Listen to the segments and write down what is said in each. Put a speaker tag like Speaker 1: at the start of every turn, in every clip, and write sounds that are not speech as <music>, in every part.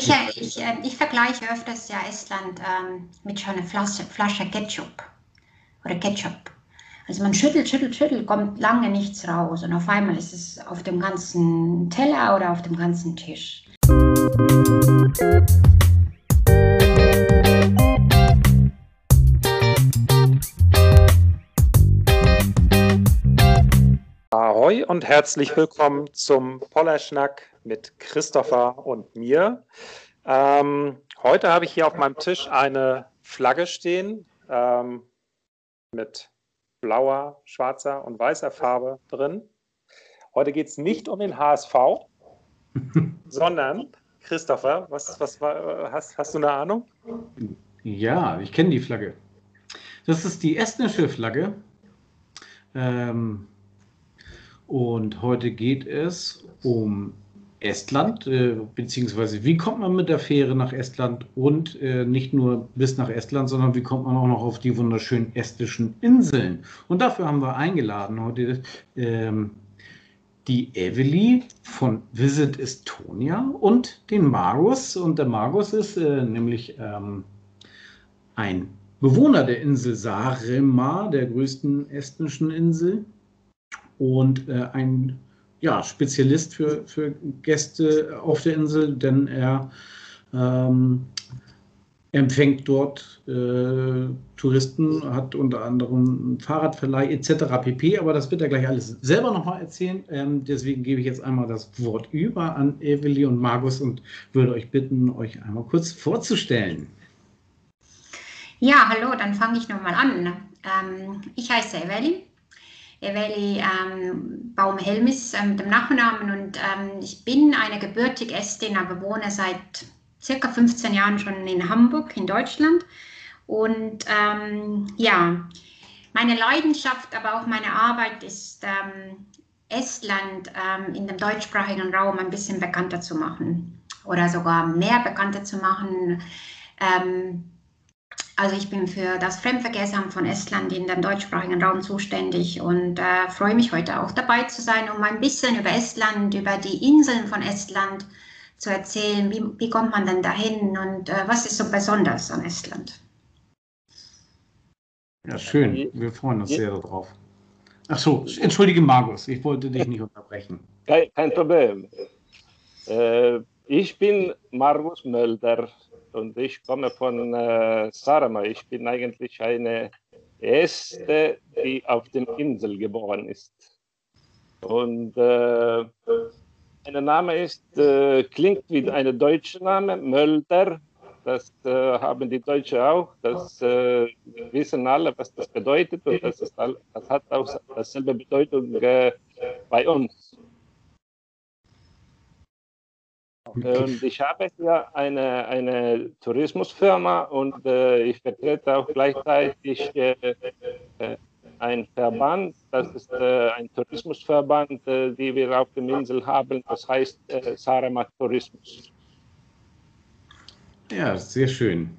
Speaker 1: Ich, äh, ich, äh, ich vergleiche öfters ja Estland ähm, mit schon einer Flasche, Flasche Ketchup oder Ketchup. Also man schüttelt, schüttelt, schüttelt, kommt lange nichts raus und auf einmal ist es auf dem ganzen Teller oder auf dem ganzen Tisch.
Speaker 2: Ahoi und herzlich willkommen zum Pollerschnack mit Christopher und mir. Ähm, heute habe ich hier auf meinem Tisch eine Flagge stehen ähm, mit blauer, schwarzer und weißer Farbe drin. Heute geht es nicht um den HSV, <laughs> sondern Christopher, was, was war, hast, hast du eine Ahnung?
Speaker 3: Ja, ich kenne die Flagge. Das ist die estnische Flagge. Ähm, und heute geht es um Estland, äh, beziehungsweise wie kommt man mit der Fähre nach Estland und äh, nicht nur bis nach Estland, sondern wie kommt man auch noch auf die wunderschönen estnischen Inseln. Und dafür haben wir eingeladen heute ähm, die Evely von Visit Estonia und den Magus. Und der Magus ist äh, nämlich ähm, ein Bewohner der Insel Saaremaa, der größten estnischen Insel, und äh, ein ja, Spezialist für, für Gäste auf der Insel, denn er ähm, empfängt dort äh, Touristen, hat unter anderem einen Fahrradverleih etc. pp. Aber das wird er gleich alles selber nochmal erzählen. Ähm, deswegen gebe ich jetzt einmal das Wort über an Evely und Margus und würde euch bitten, euch einmal kurz vorzustellen.
Speaker 1: Ja, hallo, dann fange ich nochmal an. Ähm, ich heiße Evely, Eveli ähm, Baum-Helmis äh, mit dem Nachnamen und ähm, ich bin eine gebürtige Estin, aber wohne seit circa 15 Jahren schon in Hamburg in Deutschland und ähm, ja, meine Leidenschaft, aber auch meine Arbeit ist ähm, Estland ähm, in dem deutschsprachigen Raum ein bisschen bekannter zu machen oder sogar mehr bekannter zu machen. Also ich bin für das Fremdverkehrsamt von Estland in dem deutschsprachigen Raum zuständig und äh, freue mich heute auch dabei zu sein, um ein bisschen über Estland, über die Inseln von Estland zu erzählen. Wie, wie kommt man denn dahin und äh, was ist so besonders an Estland?
Speaker 3: Ja, schön. Wir freuen uns sehr darauf. Ach so, entschuldige Markus, ich wollte dich nicht unterbrechen.
Speaker 4: Kein, kein Problem. Äh, ich bin Markus Mölder und ich komme von äh, Sarama. Ich bin eigentlich eine Erste, die auf der Insel geboren ist. Und äh, mein Name ist, äh, klingt wie ein deutscher Name, Mölder. Das äh, haben die Deutschen auch. Das äh, wissen alle, was das bedeutet. Und das, ist, das hat auch dasselbe Bedeutung äh, bei uns. Und ich habe hier eine, eine Tourismusfirma und äh, ich vertrete auch gleichzeitig äh, äh, einen Verband, das ist äh, ein Tourismusverband, äh, die wir auf der Insel haben, das heißt äh, Sarema Tourismus.
Speaker 3: Ja, sehr schön.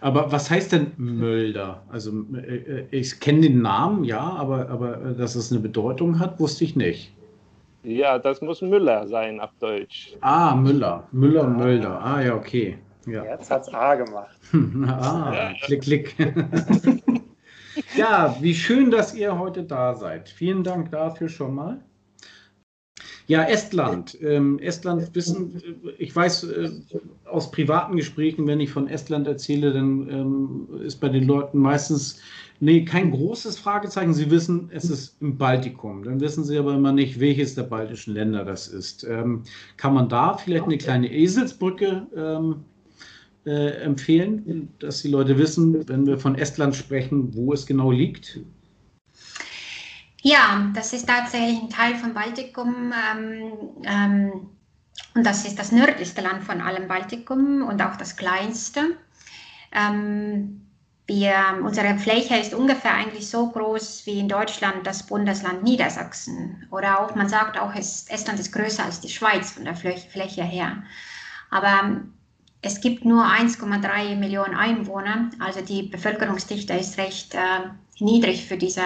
Speaker 3: Aber was heißt denn Mölder? Also äh, ich kenne den Namen, ja, aber, aber dass es eine Bedeutung hat, wusste ich nicht.
Speaker 4: Ja, das muss Müller sein auf Deutsch.
Speaker 3: Ah, Müller. Müller und Mölder. Ah, ja, okay. Ja.
Speaker 2: Jetzt es A gemacht. <laughs>
Speaker 3: ah, ja. klick, klick. <laughs> ja, wie schön, dass ihr heute da seid. Vielen Dank dafür schon mal. Ja, Estland. Ähm, Estland wissen, ich weiß äh, aus privaten Gesprächen, wenn ich von Estland erzähle, dann ähm, ist bei den Leuten meistens Nee, kein großes Fragezeichen. Sie wissen, es ist im Baltikum. Dann wissen Sie aber immer nicht, welches der baltischen Länder das ist. Ähm, kann man da vielleicht eine kleine Eselsbrücke ähm, äh, empfehlen, dass die Leute wissen, wenn wir von Estland sprechen, wo es genau liegt?
Speaker 1: Ja, das ist tatsächlich ein Teil von Baltikum. Ähm, ähm und das ist das nördlichste Land von allem Baltikum und auch das kleinste. Ähm, wir, unsere Fläche ist ungefähr eigentlich so groß wie in Deutschland das Bundesland Niedersachsen. Oder auch, man sagt auch, es, Estland ist größer als die Schweiz von der Fläche her. Aber es gibt nur 1,3 Millionen Einwohner, also die Bevölkerungsdichte ist recht äh, niedrig für diese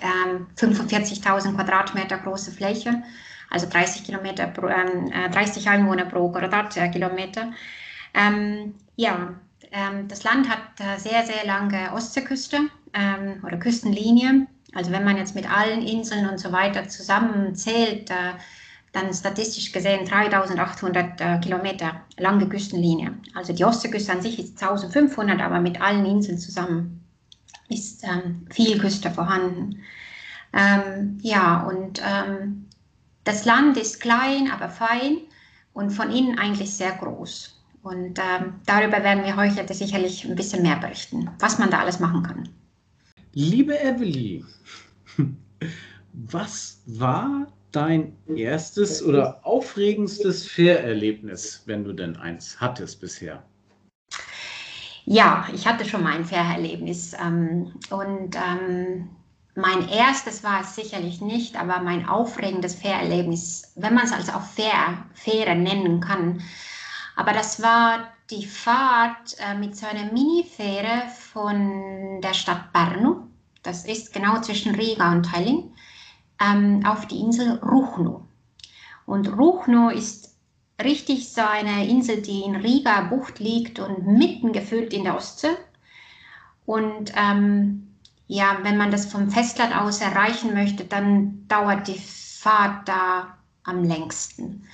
Speaker 1: äh, 45.000 Quadratmeter große Fläche. also 30 Kilometer pro, ähm, 30 Einwohner pro Quadratkilometer. Ähm, ja, ähm, das Land hat äh, sehr, sehr lange Ostseeküste ähm, oder Küstenlinie. Also wenn man jetzt mit allen Inseln und so weiter zusammenzählt, äh, dann statistisch gesehen 3800 äh, Kilometer lange Küstenlinie. Also die Ostseeküste an sich ist 1500, aber mit allen Inseln zusammen ist ähm, viel Küste vorhanden. Ähm, ja, und ähm, das Land ist klein, aber fein und von innen eigentlich sehr groß. Und ähm, darüber werden wir heute sicherlich ein bisschen mehr berichten, was man da alles machen kann.
Speaker 3: Liebe Evely, was war dein erstes oder aufregendstes Fährerlebnis, wenn du denn eins hattest bisher?
Speaker 1: Ja, ich hatte schon mal ein Fährerlebnis. Ähm, und ähm, mein erstes war es sicherlich nicht, aber mein aufregendes Fährerlebnis, wenn man es als auch Fähr, Fähre nennen kann. Aber das war die Fahrt äh, mit so einer Mini-Fähre von der Stadt Brno, das ist genau zwischen Riga und Tallinn, ähm, auf die Insel Ruchno. Und Ruchno ist richtig so eine Insel, die in Riga Bucht liegt und mitten gefüllt in der Ostsee. Und ähm, ja, wenn man das vom Festland aus erreichen möchte, dann dauert die Fahrt da am längsten.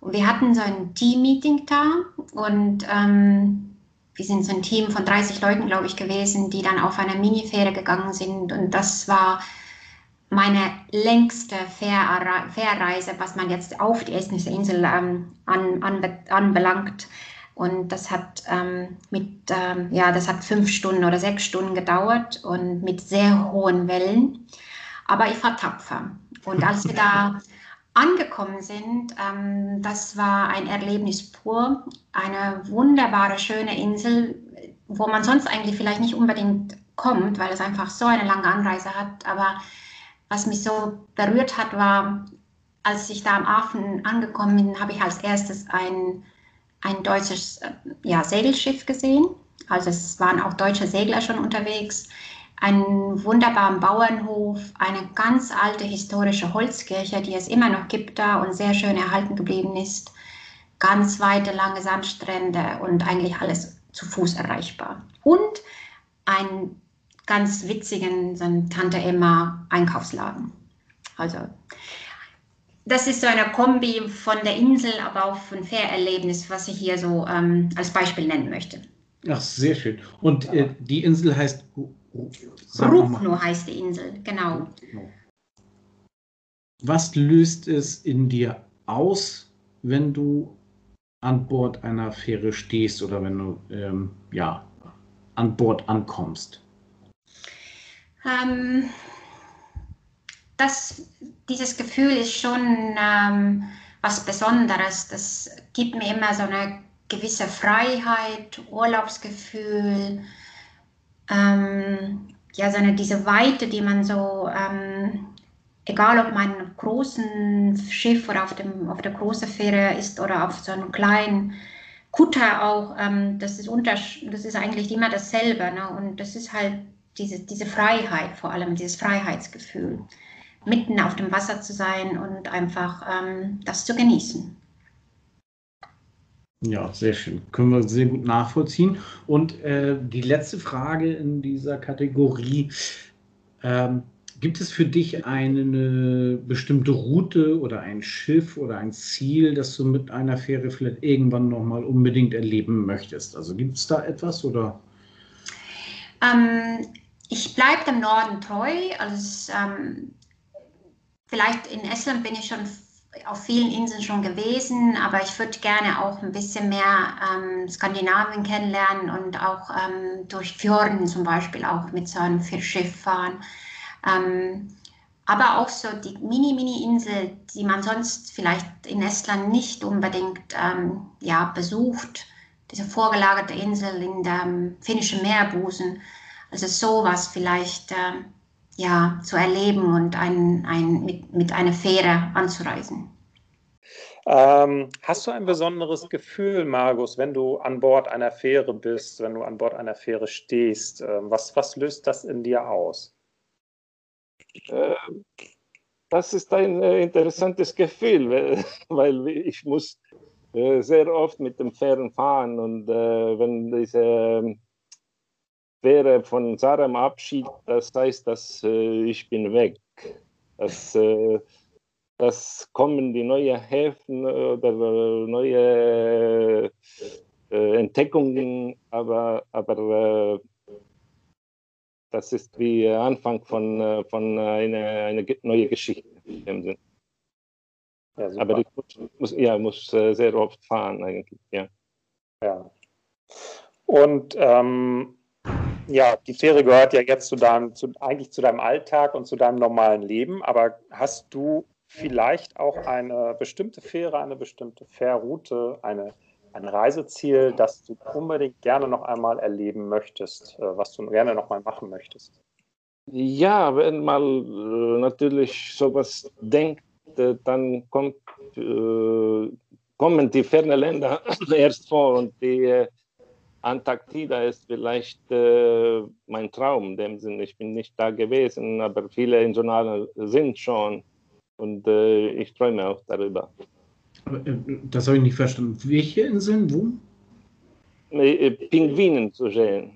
Speaker 1: Und wir hatten so ein Team-Meeting da und ähm, wir sind so ein Team von 30 Leuten, glaube ich, gewesen, die dann auf einer Minifähre gegangen sind. Und das war meine längste Fährreise, was man jetzt auf die estnische Insel ähm, an, an, anbelangt. Und das hat ähm, mit, ähm, ja, das hat fünf Stunden oder sechs Stunden gedauert und mit sehr hohen Wellen. Aber ich war tapfer. Und als wir da <laughs> angekommen sind, ähm, das war ein Erlebnis pur. Eine wunderbare, schöne Insel, wo man sonst eigentlich vielleicht nicht unbedingt kommt, weil es einfach so eine lange Anreise hat. Aber was mich so berührt hat, war, als ich da am Hafen angekommen bin, habe ich als erstes ein ein deutsches äh, ja, Segelschiff gesehen. Also es waren auch deutsche Segler schon unterwegs. Einen wunderbaren Bauernhof, eine ganz alte historische Holzkirche, die es immer noch gibt da und sehr schön erhalten geblieben ist. Ganz weite, lange Sandstrände und eigentlich alles zu Fuß erreichbar. Und einen ganz witzigen so Tante Emma Einkaufsladen. Also das ist so eine Kombi von der Insel, aber auch von Fährerlebnis, was ich hier so ähm, als Beispiel nennen möchte.
Speaker 3: Ach, sehr schön. Und äh, die Insel heißt
Speaker 1: Rukno heißt die Insel, genau.
Speaker 3: Was löst es in dir aus, wenn du an Bord einer Fähre stehst oder wenn du ähm, ja, an Bord ankommst?
Speaker 1: Ähm, das, dieses Gefühl ist schon ähm, was Besonderes. Das gibt mir immer so eine gewisse Freiheit, Urlaubsgefühl, ähm, ja, so eine, diese Weite, die man so, ähm, egal ob man auf großen Schiff oder auf, dem, auf der großen Fähre ist oder auf so einem kleinen Kutter auch, ähm, das, ist das ist eigentlich immer dasselbe. Ne? Und das ist halt diese, diese Freiheit, vor allem dieses Freiheitsgefühl mitten auf dem Wasser zu sein und einfach ähm, das zu genießen.
Speaker 3: Ja, sehr schön. Können wir sehr gut nachvollziehen. Und äh, die letzte Frage in dieser Kategorie. Ähm, gibt es für dich eine bestimmte Route oder ein Schiff oder ein Ziel, das du mit einer Fähre vielleicht irgendwann nochmal unbedingt erleben möchtest? Also gibt es da etwas oder?
Speaker 1: Ähm, ich bleibe dem Norden treu. Also ähm, vielleicht in Estland bin ich schon auf vielen Inseln schon gewesen, aber ich würde gerne auch ein bisschen mehr ähm, Skandinavien kennenlernen und auch ähm, durch Fjorden zum Beispiel auch mit so einem Schiff fahren. Ähm, aber auch so die Mini-Mini-Insel, die man sonst vielleicht in Estland nicht unbedingt ähm, ja, besucht, diese vorgelagerte Insel in dem finnischen Meerbusen. Also sowas vielleicht. Äh, ja, zu erleben und ein, ein, mit, mit einer Fähre anzureisen.
Speaker 2: Ähm, hast du ein besonderes Gefühl, Margus, wenn du an Bord einer Fähre bist, wenn du an Bord einer Fähre stehst? Ähm, was, was löst das in dir aus?
Speaker 4: Äh, das ist ein äh, interessantes Gefühl, weil, <laughs> weil ich muss äh, sehr oft mit dem Fähren fahren und äh, wenn diese Fähre von Sarem abschied, das heißt, dass äh, ich bin weg. Das, äh, das kommen die neuen Häfen oder neue äh, Entdeckungen, aber, aber das ist wie Anfang von, von einer eine neue Geschichte in dem Sinn. Ja, Aber ich muss, ja, muss äh, sehr oft fahren eigentlich, ja.
Speaker 2: Ja. Und ähm, ja, die Fähre gehört ja jetzt zu deinem, zu, eigentlich zu deinem Alltag und zu deinem normalen Leben, aber hast du vielleicht auch eine bestimmte Fähre, eine bestimmte Fährroute, eine, ein Reiseziel, das du unbedingt gerne noch einmal erleben möchtest, äh, was du gerne noch mal machen möchtest?
Speaker 4: Ja, wenn man äh, natürlich sowas denkt, äh, dann kommt, äh, kommen die fernen Länder <laughs> erst vor und die Antarktida ist vielleicht äh, mein Traum in dem Sinne. Ich bin nicht da gewesen, aber viele Insulaner sind schon und äh, ich träume auch darüber.
Speaker 3: Das habe ich nicht verstanden. Welche Inseln? Wo?
Speaker 4: Pinguinen zu sehen.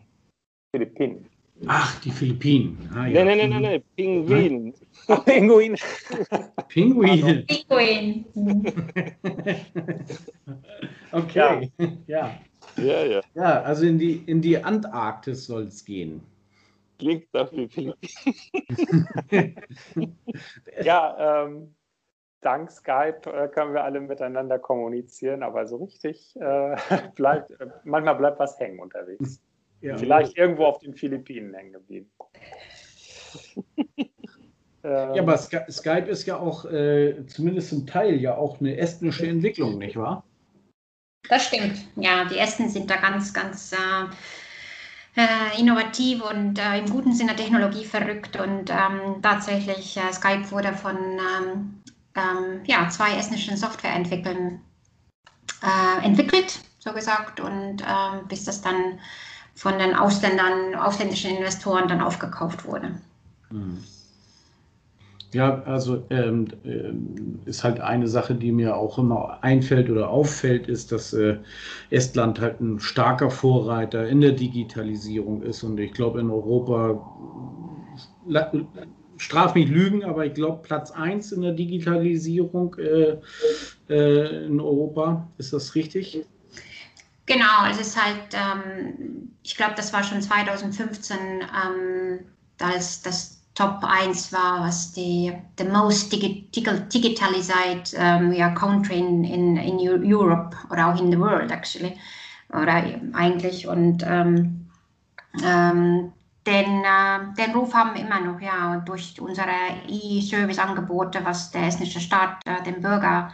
Speaker 3: Philippinen. Ach, die Philippinen.
Speaker 4: Ah, ja. Nein, nein, nein, nein, Pinguin.
Speaker 2: Pinguin.
Speaker 3: Pinguin.
Speaker 1: Pinguin. <laughs>
Speaker 3: okay, ja. <laughs>
Speaker 4: Ja, ja.
Speaker 3: Ja, also in die, in die Antarktis soll es gehen.
Speaker 4: Klingt wie Philippinen. <laughs>
Speaker 2: ja, ähm, dank Skype äh, können wir alle miteinander kommunizieren, aber so richtig äh, <laughs> bleibt, äh, manchmal bleibt was hängen unterwegs. Ja. Vielleicht irgendwo auf den Philippinen hängen geblieben. <laughs>
Speaker 3: ja, aber Skype ist ja auch äh, zumindest zum Teil ja auch eine estnische Entwicklung, nicht wahr?
Speaker 1: Das stimmt. Ja, die Esten sind da ganz, ganz äh, äh innovativ und äh, im guten Sinne Technologie verrückt und ähm, tatsächlich äh, Skype wurde von ähm, ähm, ja, zwei estnischen Softwareentwicklern äh, entwickelt, so gesagt, und ähm, bis das dann von den Ausländern, ausländischen Investoren dann aufgekauft wurde. Hm.
Speaker 3: Ja, also ähm, ähm, ist halt eine Sache, die mir auch immer einfällt oder auffällt, ist, dass äh, Estland halt ein starker Vorreiter in der Digitalisierung ist. Und ich glaube, in Europa, straf mich Lügen, aber ich glaube, Platz 1 in der Digitalisierung äh, äh, in Europa. Ist das richtig?
Speaker 1: Genau, es ist halt, ähm, ich glaube, das war schon 2015, ähm, als das Top 1 war, was die the most digitalized um, yeah, country in, in, in Europe oder auch in the world actually oder eigentlich und ähm, ähm, den, äh, den Ruf haben wir immer noch ja durch unsere E-Service-Angebote, was der estnische Staat äh, dem Bürger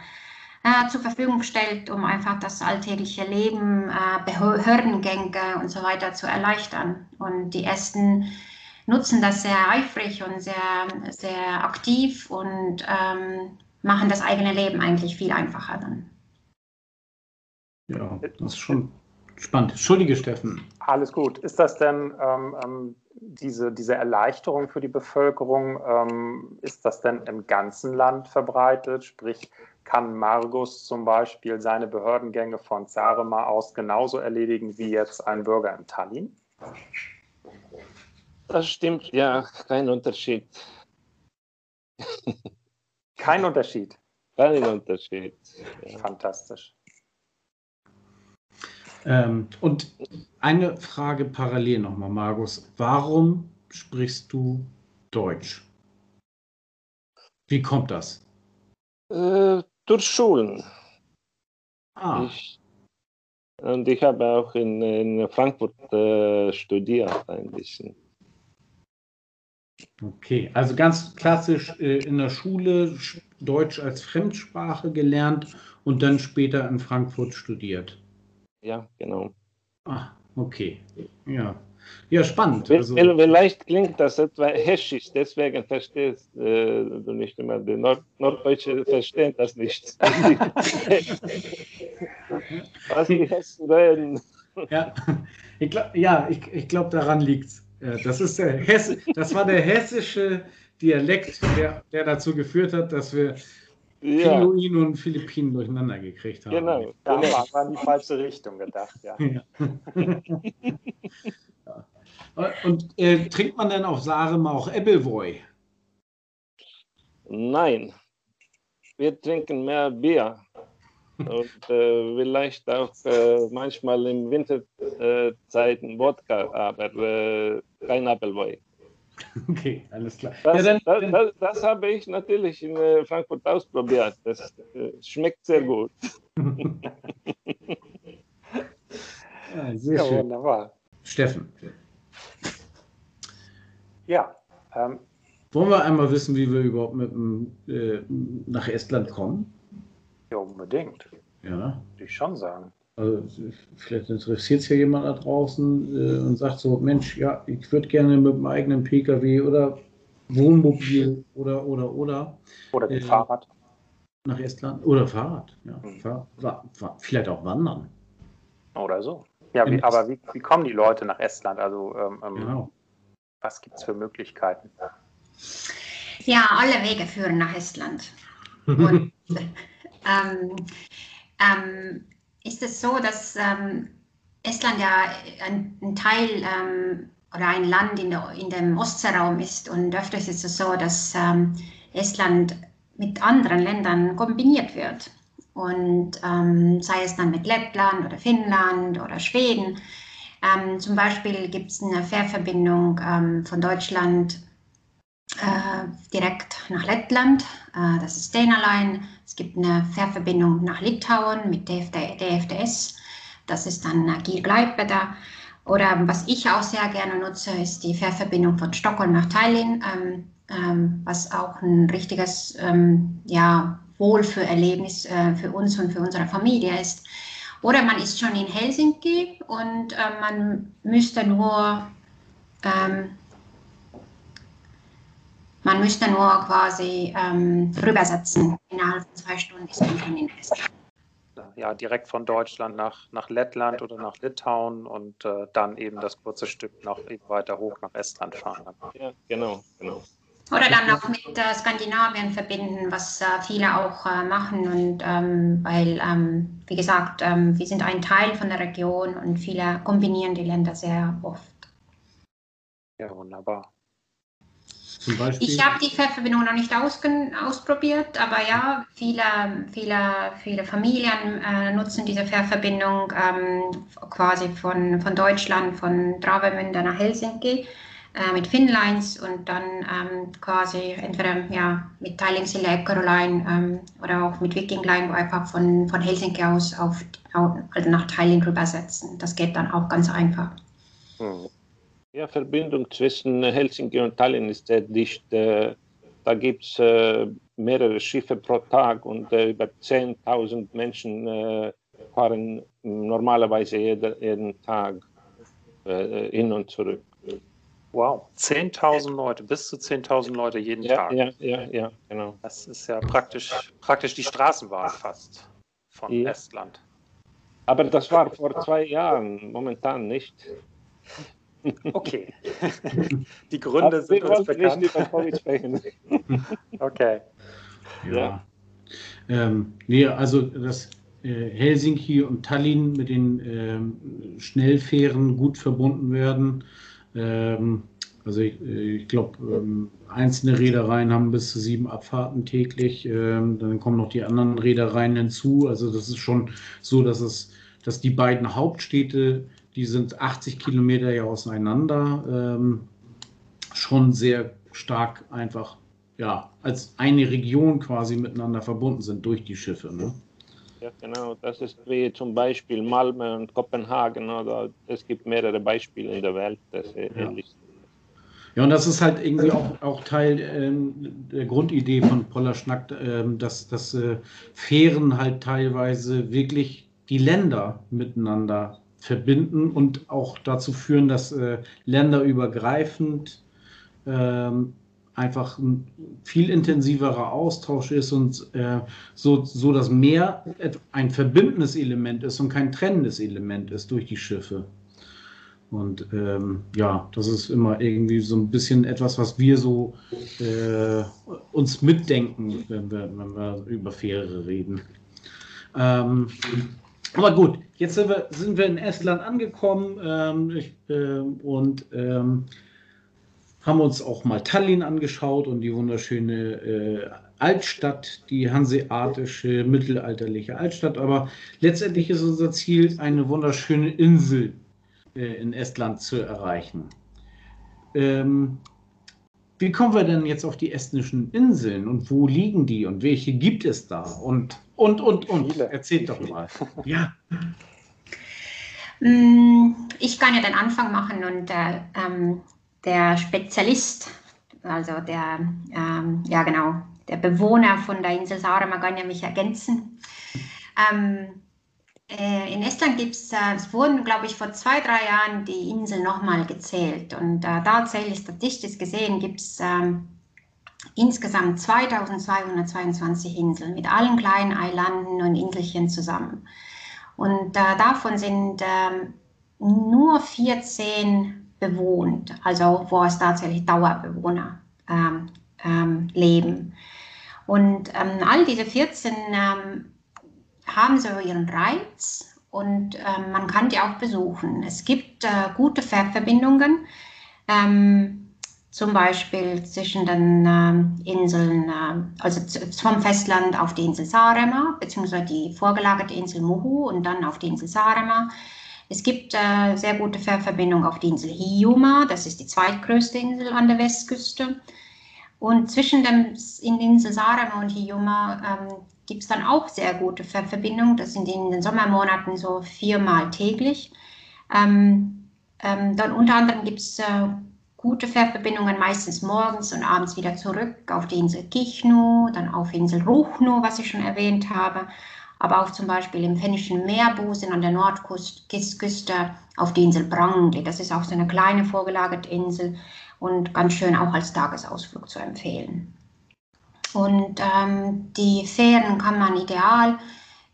Speaker 1: äh, zur Verfügung stellt, um einfach das alltägliche Leben, äh, Behördengänge und so weiter zu erleichtern. Und die Esten nutzen das sehr eifrig und sehr, sehr aktiv und ähm, machen das eigene Leben eigentlich viel einfacher dann.
Speaker 3: Ja, das ist schon spannend. Entschuldige, Steffen.
Speaker 2: Alles gut. Ist das denn ähm, ähm, diese, diese Erleichterung für die Bevölkerung, ähm, ist das denn im ganzen Land verbreitet? Sprich, kann Margus zum Beispiel seine Behördengänge von Zarema aus genauso erledigen wie jetzt ein Bürger in Tallinn?
Speaker 4: Das stimmt, ja, kein Unterschied. <laughs>
Speaker 2: Kein Unterschied.
Speaker 4: Kein Unterschied.
Speaker 2: Ja. Fantastisch.
Speaker 3: Ähm, und eine Frage parallel nochmal, Margus. Warum sprichst du Deutsch? Wie kommt das?
Speaker 4: Äh, durch Schulen.
Speaker 3: Ah.
Speaker 4: Ich, und ich habe auch in, in Frankfurt äh, studiert ein bisschen.
Speaker 3: Okay, also ganz klassisch äh, in der Schule Deutsch als Fremdsprache gelernt und dann später in Frankfurt studiert.
Speaker 4: Ja, genau.
Speaker 3: Ah, okay. Ja. Ja, spannend.
Speaker 4: Also, Vielleicht klingt das etwa hessisch, deswegen verstehst äh, du nicht immer. Die Nord Norddeutsche verstehen das nicht. <laughs> <laughs> Was die Hessen reden.
Speaker 3: Ja, ich glaube, ja, ich, ich glaub, daran liegt es. Das, ist der Hesse, das war der hessische Dialekt, der, der dazu geführt hat, dass wir
Speaker 4: Ja,
Speaker 3: Pinguin und Philippinen durcheinander gekriegt haben.
Speaker 4: genau.
Speaker 2: Da
Speaker 4: genau.
Speaker 2: war war in die falsche Richtung gedacht, ja.
Speaker 3: Ja. Ja. Und äh, trinkt man denn auf Sarema auch Ebbelwoi?
Speaker 4: Nein, wir trinken mehr Bier. Und äh, vielleicht auch äh, manchmal im Winterzeiten Wodka, aber äh, kein Appleboy. <laughs>
Speaker 3: Okay, alles klar.
Speaker 4: Das,
Speaker 3: ja, dann,
Speaker 4: das, das, das habe ich natürlich in äh, Frankfurt ausprobiert. Das äh, schmeckt sehr gut.
Speaker 3: ja, <laughs> sehr
Speaker 2: Ja,
Speaker 3: schön.
Speaker 2: wunderbar.
Speaker 3: Steffen,
Speaker 2: Ja, ähm,
Speaker 3: wollen wir einmal wissen, wie wir überhaupt mit dem, äh, nach Estland kommen?
Speaker 2: ja, unbedingt.
Speaker 3: Ja,
Speaker 2: Würde ich schon sagen.
Speaker 3: also vielleicht interessiert sich ja jemand da draußen äh, und sagt so, Mensch, ja, ich würde gerne mit dem eigenen Pkw oder Wohnmobil oder, oder, oder
Speaker 2: Oder mit
Speaker 3: Äh,
Speaker 2: Fahrrad.
Speaker 3: nach Estland oder Fahrrad. Ja,
Speaker 2: Mhm.
Speaker 3: Fahr, vielleicht auch wandern.
Speaker 2: Oder so. Ja, wie, aber wie, wie kommen die Leute nach Estland? Also, ähm, ähm,
Speaker 3: Genau.
Speaker 2: was gibt es für Möglichkeiten?
Speaker 1: Ja, alle Wege führen nach Estland. <laughs> Und ähm, ähm, ist es so, dass ähm, Estland ja ein, ein Teil ähm, oder ein Land in, der, in dem Ostseeraum ist und öfters ist es so, dass ähm, Estland mit anderen Ländern kombiniert wird. Und ähm, sei es dann mit Lettland oder Finnland oder Schweden. Ähm, zum Beispiel gibt es eine Fährverbindung von Deutschland direkt nach Lettland. Äh, das ist Stena Line. Es gibt eine Fährverbindung nach Litauen mit DFD, DFDS. Das ist dann äh, Kiel-Klaipeda. Oder was ich auch sehr gerne nutze, ist die Fährverbindung von Stockholm nach Tallinn, ähm, ähm, was auch ein richtiges ähm, ja, Wohlfühlerlebnis äh, für uns und für unsere Familie ist. Oder man ist schon in Helsinki und äh, man müsste nur ähm, man müsste nur quasi ähm, rübersetzen. Innerhalb von zwei Stunden ist man schon in Estland.
Speaker 2: Ja, direkt von Deutschland nach, nach Lettland oder nach Litauen und äh, dann eben das kurze Stück noch eben weiter hoch nach Estland fahren.
Speaker 4: Ja, genau, genau.
Speaker 1: Oder dann auch mit äh, Skandinavien verbinden, was äh, viele auch äh, machen. Und ähm, weil, ähm, wie gesagt, ähm, wir sind ein Teil von der Region und viele kombinieren die Länder sehr oft.
Speaker 2: Ja, wunderbar.
Speaker 3: Zum Beispiel.
Speaker 1: Ich habe die Fährverbindung noch nicht ausprobiert, aber ja, viele, viele, viele Familien äh, nutzen diese Fährverbindung ähm, quasi von, von Deutschland, von Travemünde nach Helsinki äh, mit Finnlines und dann ähm, quasi entweder ja, mit Tallinnsille, Eckerline ähm, oder auch mit Viking Line, wo einfach von, von Helsinki aus auf, auf, also nach Tallinn rübersetzen. Das geht dann auch ganz einfach.
Speaker 2: Hm.
Speaker 4: Ja, Verbindung zwischen Helsinki und Tallinn ist sehr dicht. Äh, Da gibt es äh, mehrere Schiffe pro Tag und äh, über 10.000 Menschen fahren normalerweise jeden Tag hin und zurück.
Speaker 2: Wow, 10.000 Leute, bis zu 10.000 Leute jeden
Speaker 4: Ja,
Speaker 2: Tag.
Speaker 4: ja, ja, ja, genau.
Speaker 2: Das ist ja praktisch, praktisch die Straßenbahn fast von
Speaker 4: Ja.
Speaker 2: Estland.
Speaker 4: Aber das war vor zwei Jahren, momentan nicht.
Speaker 2: Okay. <laughs> Die Gründe
Speaker 4: Aber
Speaker 2: sind
Speaker 4: wir
Speaker 2: uns
Speaker 4: nicht
Speaker 2: bekannt.
Speaker 4: über Covid sprechen. <laughs>
Speaker 2: Okay.
Speaker 3: Ja. Ähm, nee, also dass äh, Helsinki und Tallinn mit den ähm, Schnellfähren gut verbunden werden. Ähm, also ich, äh, ich glaube, ähm, einzelne Reedereien haben bis zu sieben Abfahrten täglich. Ähm, dann kommen noch die anderen Reedereien hinzu. Also das ist schon so, dass es, dass die beiden Hauptstädte, die sind 80 Kilometer ja auseinander, ähm, schon sehr stark einfach ja, als eine Region quasi miteinander verbunden sind durch die Schiffe. Ne?
Speaker 4: Ja, genau. Das ist wie zum Beispiel Malmö und Kopenhagen. Oder es gibt mehrere Beispiele in der Welt, das ähnlich sind.
Speaker 3: Ja, und das ist halt irgendwie auch, auch Teil ähm, der Grundidee von Poller Schnack, ähm, dass, dass äh, Fähren halt teilweise wirklich die Länder miteinander verbinden und auch dazu führen, dass äh, länderübergreifend ähm, einfach ein viel intensiverer Austausch ist und äh, so, so das Meer et- ein verbindendes Element ist und kein trennendes Element ist durch die Schiffe. Und ähm, ja, das ist immer irgendwie so ein bisschen etwas, was wir so äh, uns mitdenken, wenn wir, wenn wir über Fähre reden. Ähm, aber gut, jetzt sind wir, sind wir in Estland angekommen ähm, ich, äh, und ähm, haben uns auch mal Tallinn angeschaut und die wunderschöne äh, Altstadt, die hanseatische, mittelalterliche Altstadt. Aber letztendlich ist unser Ziel, eine wunderschöne Insel äh, in Estland zu erreichen. Ähm, wie kommen wir denn jetzt auf die estnischen Inseln und wo liegen die und welche gibt es da? Und, und, und, und. Viele. Erzählt doch mal. Ja.
Speaker 1: Mm, ich kann ja den Anfang machen und äh, ähm, der Spezialist, also der, ähm, ja genau, der Bewohner von der Insel Saaremaa kann ja mich ergänzen. Ähm, äh, in Estland gibt es, äh, es wurden, glaube ich, vor zwei, drei Jahren die Inseln nochmal gezählt. Und äh, tatsächlich statistisch gesehen gibt es ähm, insgesamt 2222 Inseln mit allen kleinen Eilanden und Inselchen zusammen. Und äh, davon sind ähm, nur 14 bewohnt, also wo es tatsächlich Dauerbewohner ähm, ähm, leben. Und ähm, all diese 14 haben so ihren Reiz und ähm, man kann die auch besuchen. Es gibt äh, gute Fährverbindungen, ähm, zum Beispiel zwischen den äh, Inseln, äh, also vom Festland auf die Insel Saaremaa, beziehungsweise die vorgelagerte Insel Muhu und dann auf die Insel Saaremaa. Es gibt äh, sehr gute Fährverbindungen auf die Insel Hiiumaa, das ist die zweitgrößte Insel an der Westküste. Und zwischen dem in Insel Saaremaa und Hiiumaa ähm, gibt es dann auch sehr gute Verbindungen. Das sind in den Sommermonaten so viermal täglich. Ähm, ähm, dann unter anderem gibt es äh, gute Fährverbindungen meistens morgens und abends wieder zurück auf die Insel Kichnu, dann auf Insel Ruchnu, was ich schon erwähnt habe, aber auch zum Beispiel im Finnischen Meerbusen an der Nordküste auf die Insel Brangli. Das ist auch so eine kleine vorgelagerte Insel und ganz schön auch als Tagesausflug zu empfehlen. Und ähm, die Fähren kann man ideal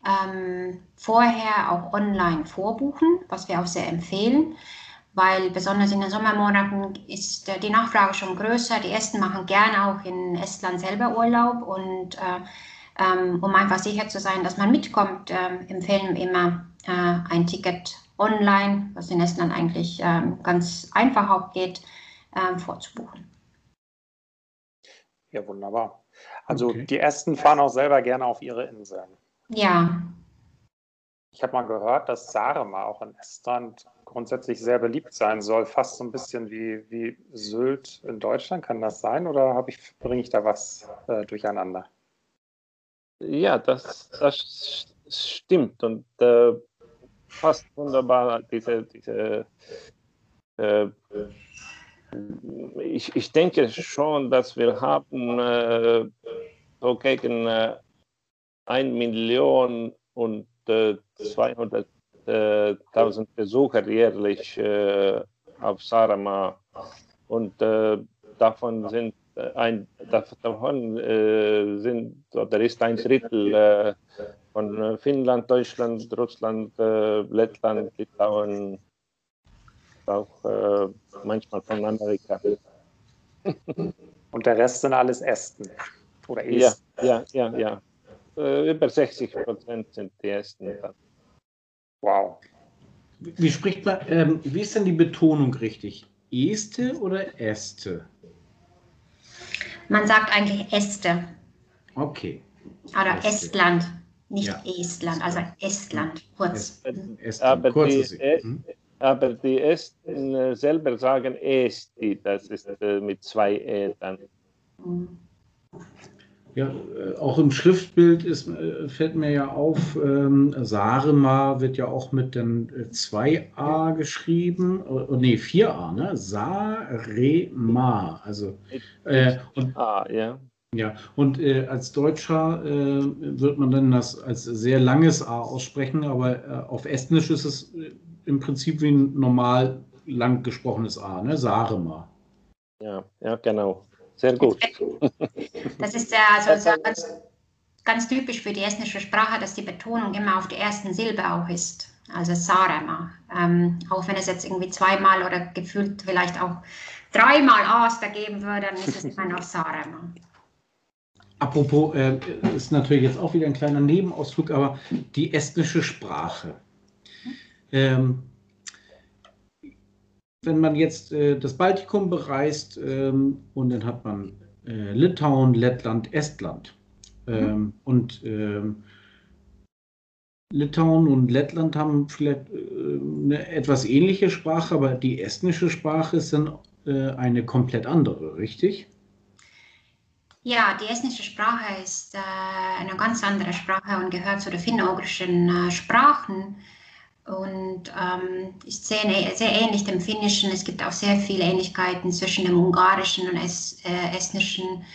Speaker 1: ähm, vorher auch online vorbuchen, was wir auch sehr empfehlen, weil besonders in den Sommermonaten ist äh, die Nachfrage schon größer. Die Esten machen gerne auch in Estland selber Urlaub und äh, ähm, um einfach sicher zu sein, dass man mitkommt, äh, empfehlen wir immer äh, ein Ticket online, was in Estland eigentlich ähm, ganz einfach auch geht, ähm, vorzubuchen.
Speaker 2: Ja, wunderbar. Also okay. die Esten fahren auch selber gerne auf ihre Inseln.
Speaker 1: Ja.
Speaker 2: Ich habe mal gehört, dass Saaremaa auch in Estland grundsätzlich sehr beliebt sein soll, fast so ein bisschen wie, wie Sylt in Deutschland. Kann das sein oder ich, bringe ich da was äh, durcheinander?
Speaker 4: Ja, das, das stimmt und äh, passt wunderbar diese, diese äh, ich, ich denke schon, dass wir haben äh, so gegen äh, 1 Million und äh, 200.000 äh, Besucher jährlich äh, auf Sarama. Und äh, davon sind äh, ein davon äh, sind oder ist ein Drittel von Finnland, Deutschland, Russland, Lettland, Litauen, auch äh, manchmal von Amerika.
Speaker 2: Und der Rest sind alles Ästen
Speaker 4: oder Esten? Ja, ja, ja. ja. Äh, über 60 Prozent sind die Ästen.
Speaker 3: Wow. Wie spricht man, ähm, wie ist denn die Betonung richtig? Este oder Äste?
Speaker 1: Man sagt eigentlich Äste.
Speaker 3: Okay.
Speaker 1: Oder Äste. Estland, nicht ja. Estland, also Estland, kurz.
Speaker 4: Estland, Aber kurz die, hm? Aber die Esten äh, selber sagen Esti, das ist äh, mit zwei E dann.
Speaker 3: Ja, auch im Schriftbild ist, fällt mir ja auf, ähm, Sarema wird ja auch mit den 2a geschrieben, oh, nee, 4a, ne? Sarema, also
Speaker 4: äh, und, A, ja.
Speaker 3: Ja, und äh, als Deutscher äh, wird man dann das als sehr langes A aussprechen, aber äh, auf Estnisch ist es im Prinzip wie ein normal lang gesprochenes A, ne? Sarema.
Speaker 4: Ja, ja, genau. Sehr gut. <laughs>
Speaker 1: Das ist ja also ganz, ganz typisch für die estnische Sprache, dass die Betonung immer auf der ersten Silbe auch ist. also Sarema. Ähm, auch wenn es jetzt irgendwie zweimal oder gefühlt vielleicht auch dreimal Aster geben würde, dann ist es immer noch Sarema.
Speaker 3: Apropos, äh, ist natürlich jetzt auch wieder ein kleiner Nebenausflug, aber die estnische Sprache. Ähm, wenn man jetzt äh, das Baltikum bereist ähm, und dann hat man äh, Litauen, Lettland, Estland. Ähm, mhm. Und ähm, Litauen und Lettland haben vielleicht äh, eine etwas ähnliche Sprache, aber die estnische Sprache ist dann äh, eine komplett andere, richtig?
Speaker 1: Ja, die estnische Sprache ist äh, eine ganz andere Sprache und gehört zu den finno-ugrischen äh, Sprachen und ähm, ist sehr, sehr ähnlich dem Finnischen. Es gibt auch sehr viele Ähnlichkeiten zwischen dem Ungarischen und es, äh, Estnischen.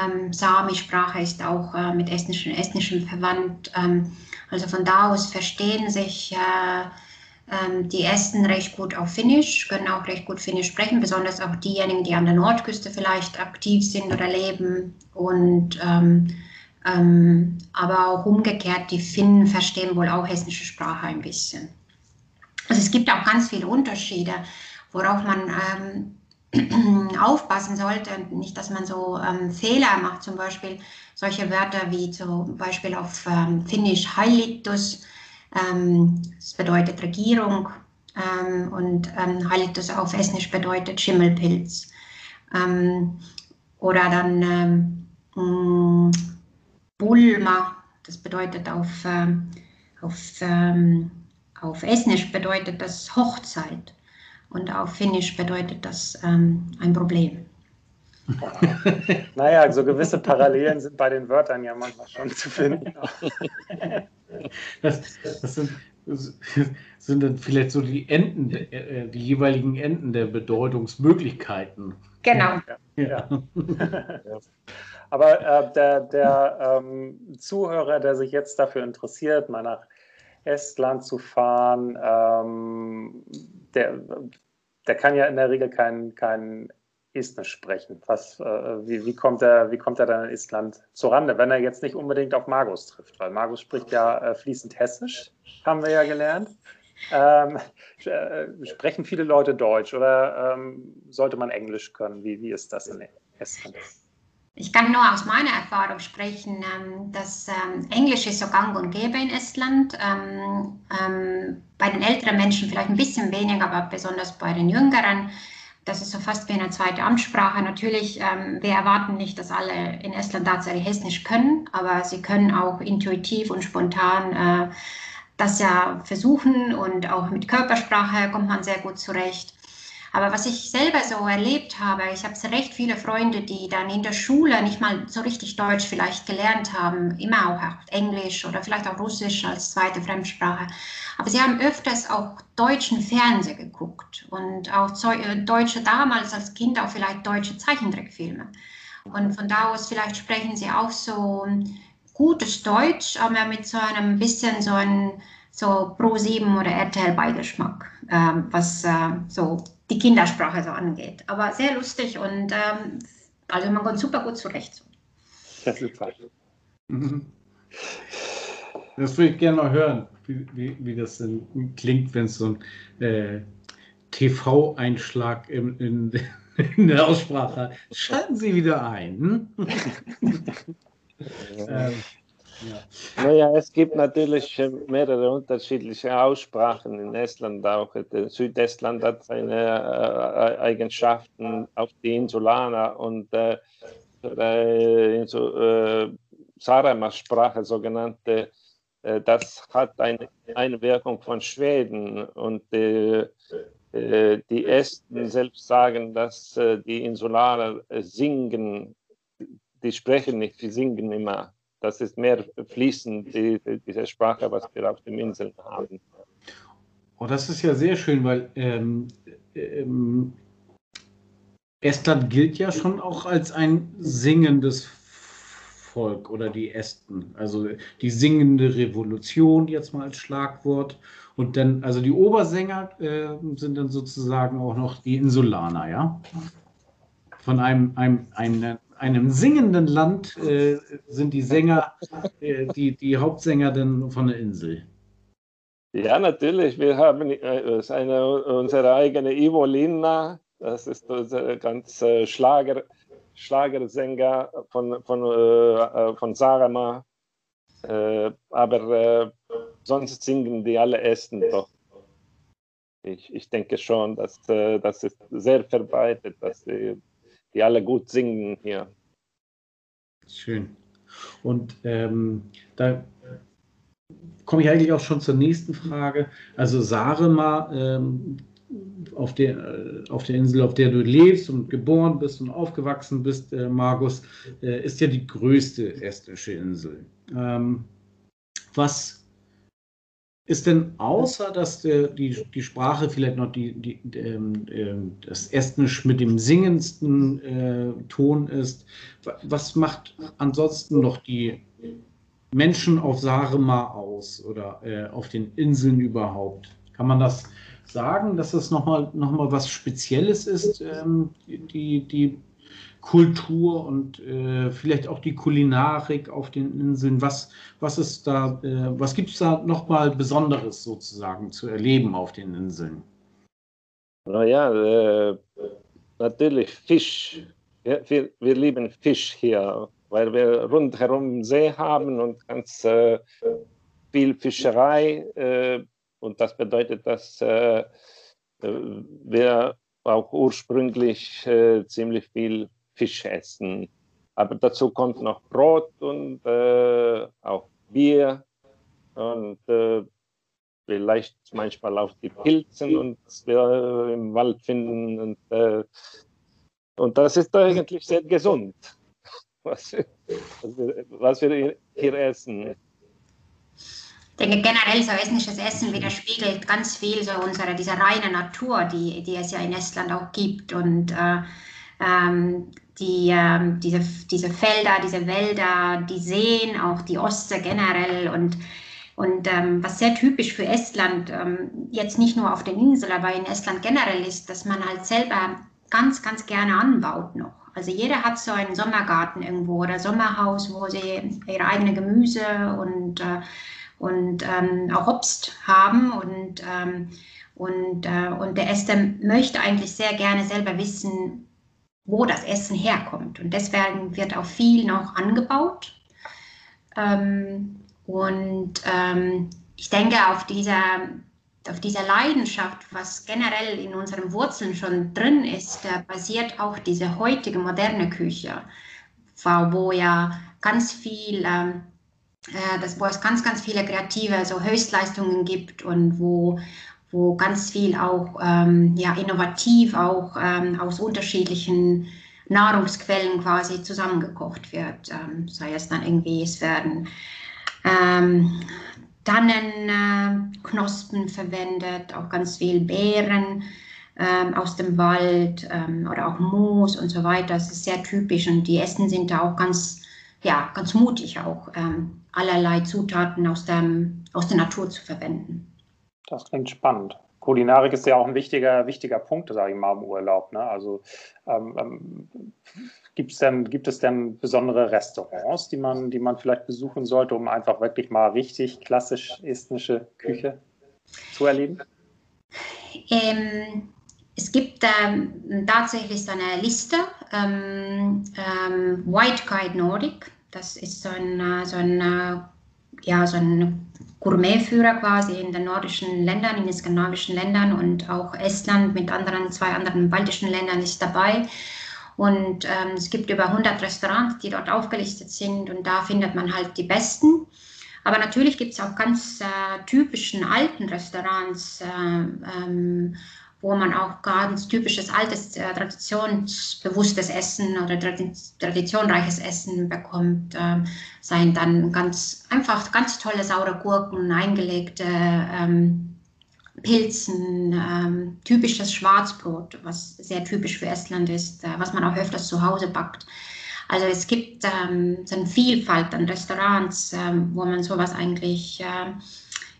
Speaker 1: Ähm, Sami-Sprache ist auch äh, mit Estnischen, Estnischem verwandt. Ähm, also von da aus verstehen sich äh, ähm, die Esten recht gut auf Finnisch, können auch recht gut Finnisch sprechen, besonders auch diejenigen, die an der Nordküste vielleicht aktiv sind oder leben. Und ähm, ähm, aber auch umgekehrt, die Finnen verstehen wohl auch hessische Sprache ein bisschen. Also es gibt auch ganz viele Unterschiede, worauf man ähm, <clears throat> aufpassen sollte. Nicht, dass man so ähm, Fehler macht, zum Beispiel solche Wörter wie zum Beispiel auf ähm, Finnisch Heilitus, ähm, das bedeutet Regierung ähm, und ähm, Heilitus auf Estnisch bedeutet Schimmelpilz. oder dann mm, Bulma, das bedeutet auf, auf, ähm, auf Estnisch bedeutet das Hochzeit und auf Finnisch bedeutet das ähm, ein Problem. <laughs>
Speaker 2: naja, so gewisse Parallelen sind bei den Wörtern ja manchmal schon zu finden.
Speaker 3: das, das sind, sind dann vielleicht so die Enden, äh, die jeweiligen Enden der Bedeutungsmöglichkeiten.
Speaker 1: Genau.
Speaker 2: Ja. ja. <laughs> Aber äh, der, der ähm, Zuhörer, der sich jetzt dafür interessiert, mal nach Estland zu fahren, ähm, der, der kann ja in der Regel kein, kein Estnisch sprechen. Was, äh, wie, wie, kommt er, wie kommt er dann in Estland zurande, wenn er jetzt nicht unbedingt auf Margus trifft? Weil Margus spricht ja äh, fließend Hessisch, haben wir ja gelernt. Ähm, <laughs> äh, sprechen viele Leute Deutsch oder ähm, sollte man Englisch können? Wie, wie ist das in Estland?
Speaker 1: Ich kann nur aus meiner Erfahrung sprechen, ähm, dass ähm, Englisch ist so gang und gäbe in Estland. Ähm, bei den älteren Menschen vielleicht ein bisschen weniger, aber besonders bei den Jüngeren. Das ist so fast wie eine zweite Amtssprache. Natürlich, wir erwarten nicht, dass alle in Estland tatsächlich Estnisch können, aber sie können auch intuitiv und spontan äh, das ja versuchen und auch mit Körpersprache kommt man sehr gut zurecht. Aber was ich selber so erlebt habe, ich habe recht viele Freunde, die dann in der Schule nicht mal so richtig Deutsch vielleicht gelernt haben, immer auch Englisch oder vielleicht auch Russisch als zweite Fremdsprache. Aber sie haben öfters auch deutschen Fernsehen geguckt und auch äh, deutsche damals als Kind auch vielleicht deutsche Zeichentrickfilme. Und von da aus vielleicht sprechen sie auch so gutes Deutsch, aber mit so einem bisschen so ein so Pro 7 oder RTL Beigeschmack, ähm, was äh, so die Kindersprache so angeht. Aber sehr lustig und ähm, also man kommt super gut zurecht.
Speaker 3: Ja, super. Mhm. Das würde ich gerne mal hören, wie, wie, wie das denn klingt, wenn es so ein äh, TV-Einschlag in, in, <laughs> in, der Aussprache hat. Schalten Sie wieder ein. Hm? <laughs>
Speaker 4: ähm, ja. Naja, es gibt natürlich äh, mehrere unterschiedliche Aussprachen in Estland auch. Südestland hat seine äh, Eigenschaften auf die Insulaner und äh, äh, so, äh, Saaremaa-Sprache, sogenannte, äh, das hat eine, eine Wirkung von Schweden und äh, die Esten selbst sagen, dass die Insulaner singen, die sprechen nicht, die singen immer das ist mehr fließend, die, diese Sprache, was wir auf den Inseln haben.
Speaker 3: Oh, das ist ja sehr schön, weil ähm, ähm, Estland gilt ja schon auch als ein singendes Volk oder die Esten. Also die singende Revolution jetzt mal als Schlagwort. Und dann, also die Obersänger äh, sind dann sozusagen auch noch die Insulaner, ja? Von einem, einem, einem einem singenden Land äh, sind die Sänger, äh, die, die Hauptsänger denn von der Insel.
Speaker 4: Ja, natürlich. Wir haben äh, eine, unsere eigene Ivo Linna. Das ist unser ganz äh, Schlager, Schlagersänger von, von, äh, von Sarama. Aber sonst singen die alle Esten doch. Ich, ich denke schon, dass das ist sehr verbreitet, dass die, die alle gut singen hier.
Speaker 3: Schön. Und ähm, da komme ich eigentlich auch schon zur nächsten Frage. Also Sarema, ähm, auf, der, äh, auf der Insel, auf der du lebst und geboren bist und aufgewachsen bist, äh, Markus, äh, ist ja die größte estnische Insel. Ähm, was ist denn außer, dass die, die Sprache vielleicht noch die, die, äh, das Estnisch mit dem singendsten äh, Ton ist, was macht ansonsten noch die Menschen auf Sarema aus oder äh, auf den Inseln überhaupt? Kann man das sagen, dass das nochmal noch mal was Spezielles ist, ähm, die, die Kultur und äh, vielleicht auch die Kulinarik auf den Inseln. Was, was ist da, äh, was gibt es da nochmal Besonderes sozusagen zu erleben auf den Inseln?
Speaker 4: Naja, äh, natürlich Fisch. Ja, wir, wir lieben Fisch hier, weil wir rundherum See haben und ganz äh, viel Fischerei. Äh, und das bedeutet, dass äh, wir auch ursprünglich ziemlich viel Fisch essen. Aber dazu kommt noch Brot und äh, auch Bier und äh, vielleicht manchmal auch die Pilzen und wir im Wald finden. Und, äh, und das ist eigentlich sehr gesund, was, <laughs> was, wir, was wir hier essen.
Speaker 1: Ich denke generell so estnisches Essen widerspiegelt ganz viel so unsere diese reine Natur, die, die es ja in Estland auch gibt und äh, ähm, die, ähm, diese, diese Felder, diese Wälder, die Seen, auch die Ostsee generell und und ähm, was sehr typisch für Estland, ähm, jetzt nicht nur auf den Inseln, aber in Estland generell ist, dass man halt selber ganz, ganz gerne anbaut noch. Also jeder hat so einen Sommergarten irgendwo oder Sommerhaus, wo sie ihre eigene Gemüse und, äh, und ähm, auch Obst haben. Und, ähm, und, äh, und der Esther möchte eigentlich sehr gerne selber wissen, wo das Essen herkommt. Und deswegen wird auch viel noch angebaut. Ähm, und ähm, ich denke, auf dieser, auf dieser Leidenschaft, was generell in unseren Wurzeln schon drin ist, äh, basiert auch diese heutige moderne Küche, wo ja ganz viel, ähm, äh, das, wo es ganz, ganz viele kreative so Höchstleistungen gibt und wo, wo ganz viel auch ähm, ja, innovativ auch ähm, aus unterschiedlichen Nahrungsquellen quasi zusammengekocht wird. Ähm, sei es dann irgendwie, es werden ähm, Tannenknospen äh, verwendet, auch ganz viel Beeren ähm, aus dem Wald ähm, oder auch Moos und so weiter. Das ist sehr typisch und die Essen sind da auch ganz, ja, ganz mutig auch, ähm, allerlei Zutaten aus, dem, aus der Natur zu verwenden.
Speaker 2: Das klingt spannend. Kulinarik ist ja auch ein wichtiger, wichtiger Punkt, sage ich mal, im Urlaub. Ne? Also ähm, ähm, gibt's denn, gibt es denn besondere Restaurants, die man, die man vielleicht besuchen sollte, um einfach wirklich mal richtig klassisch estnische Küche zu erleben?
Speaker 1: Ähm, es gibt ähm, tatsächlich so eine Liste, ähm, ähm, White Guide Nordic. Das ist so ein, äh, so ein, äh, ja, so ein Gourmetführer quasi in den nordischen Ländern, in den skandinavischen Ländern und auch Estland mit anderen, zwei anderen baltischen Ländern ist dabei. Und ähm, es gibt über 100 Restaurants, die dort aufgelistet sind und da findet man halt die besten. Aber natürlich gibt es auch ganz äh, typischen alten Restaurants, äh, ähm, wo man auch ganz typisches altes, äh, traditionsbewusstes Essen oder traditionreiches Essen bekommt. Äh, seien dann ganz einfach ganz tolle saure Gurken, eingelegte ähm, Pilzen, ähm, typisches Schwarzbrot, was sehr typisch für Estland ist, äh, was man auch öfters zu Hause backt. Also es gibt ähm, so eine Vielfalt an Restaurants, ähm, wo man sowas eigentlich äh,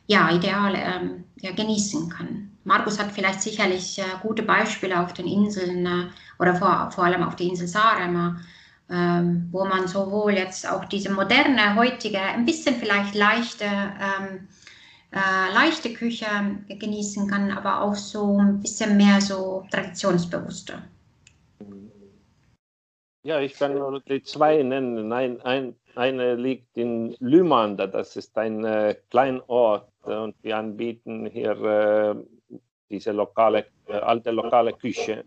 Speaker 1: ja, ideal ähm, ja, genießen kann. Markus hat vielleicht sicherlich äh, gute Beispiele auf den Inseln äh, oder vor, vor allem auf der Insel Saaremaa, ähm, wo man sowohl jetzt auch diese moderne, heutige, ein bisschen vielleicht leichte ähm, äh, leichte Küche genießen kann, aber auch so ein bisschen mehr so traditionsbewusster.
Speaker 4: Ja, ich kann nur die zwei nennen. Ein, ein, eine liegt in Lymanda, das ist ein äh, Kleinort und wir anbieten hier äh, diese lokale, äh, alte lokale Küche.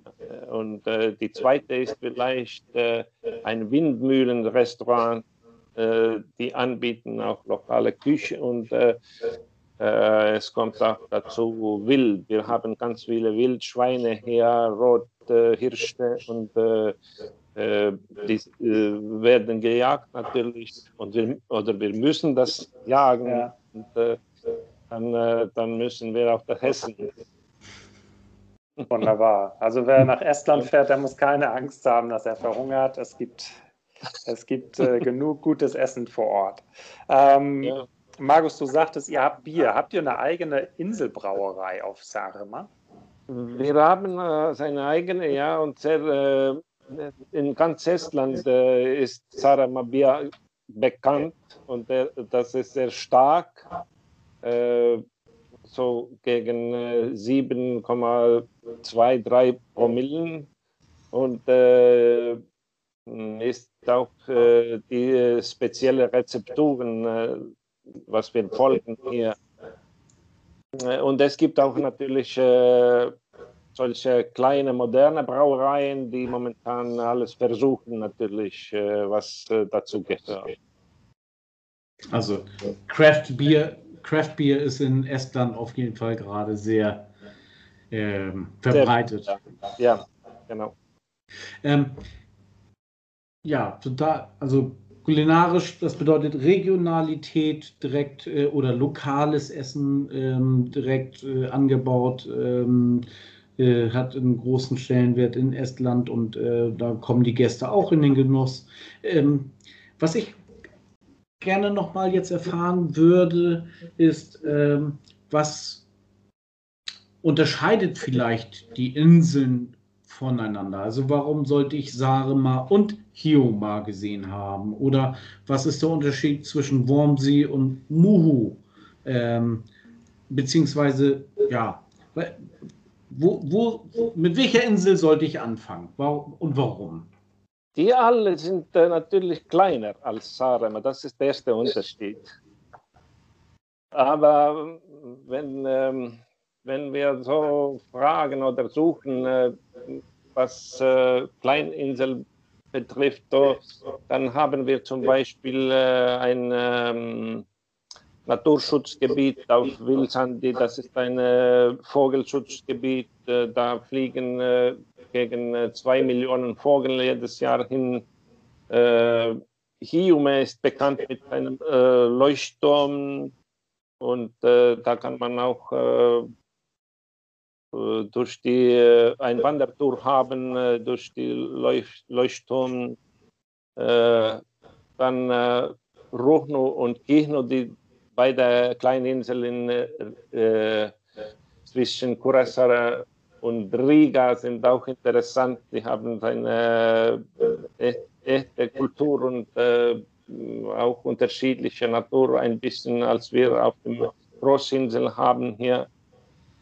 Speaker 4: Und äh, die zweite ist vielleicht äh, ein Windmühlenrestaurant, äh, die anbieten auch lokale Küche und äh, äh, es kommt auch dazu Wild. Wir haben ganz viele Wildschweine hier, Rothirsche und die werden gejagt natürlich und wir, oder wir müssen das jagen. Ja. Und, dann, dann müssen wir auch das Hessen
Speaker 2: Wunderbar. Also wer nach Estland fährt, der muss keine Angst haben, dass er verhungert. Es gibt, es gibt äh, <laughs> genug gutes Essen vor Ort. Ähm, ja. Markus, du sagtest, ihr habt Bier. Habt ihr eine eigene Inselbrauerei auf Saaremaa?
Speaker 4: Wir haben äh, seine eigene, ja, und sehr, äh, in ganz Estland äh, ist Saaremaa Bier bekannt und das ist sehr stark. So gegen 7,23 äh, Promillen und äh, ist auch äh, die spezielle Rezepturen, äh, was wir folgen hier. Und es gibt auch natürlich äh, solche kleine moderne Brauereien, die momentan alles versuchen, natürlich, was dazu gehört.
Speaker 3: Also Craft Beer Craft Beer ist in Estland auf jeden Fall gerade sehr ähm, verbreitet. Sehr,
Speaker 4: ja. genau.
Speaker 3: Ähm, ja, total, also kulinarisch, das bedeutet Regionalität direkt äh, oder lokales Essen ähm, direkt äh, angebaut, ähm, äh, hat einen großen Stellenwert in Estland und äh, da kommen die Gäste auch in den Genuss. Ähm, was ich gerne noch mal jetzt erfahren würde, ist, ähm, was unterscheidet vielleicht die Inseln voneinander? Also warum sollte ich Sarema und Hioma gesehen haben? Oder was ist der Unterschied zwischen Wormsee und Muhu? Ähm, beziehungsweise, ja, wo, wo, mit welcher Insel sollte ich anfangen? Und warum?
Speaker 4: Die alle sind äh, natürlich kleiner als Saaremaa, das ist der erste Unterschied. Aber wenn, ähm, wenn wir so fragen oder suchen, äh, was äh, Kleininsel betrifft, dann haben wir zum Beispiel äh, ein ähm, Naturschutzgebiet auf Wilsandi, das ist ein äh, Vogelschutzgebiet, äh, da fliegen gegen äh, zwei Millionen Vögel jedes Jahr hin. Äh, Hiume ist bekannt mit einem äh, Leuchtturm und äh, da kann man auch äh, äh, durch die ein Wandertour haben durch die Leuch Leuchtturm. dann Ruhno und Kihno, die beide kleinen Inseln zwischen Kurasara und Riga sind auch interessant. Die haben eine äh, echte Kultur und äh, auch unterschiedliche Natur, ein bisschen als wir auf dem Großinsel haben hier.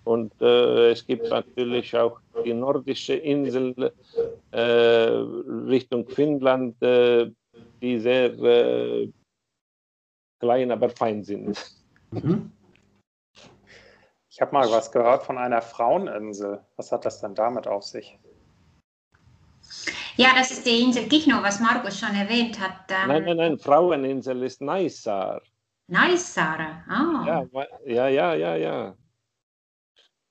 Speaker 4: Und äh, es gibt natürlich auch die nordische Insel äh, Richtung Finnland, äh, die sehr äh, klein, aber fein sind. Mhm.
Speaker 2: Ich habe mal was gehört von einer Fraueninsel. Was hat das denn damit auf sich?
Speaker 1: Ja, das ist die Insel Kihno, was Markus schon erwähnt hat.
Speaker 4: Ähm nein, nein, nein, Fraueninsel ist Naisar.
Speaker 1: Naisar, ah.
Speaker 4: Ja, ja, ja, ja, ja.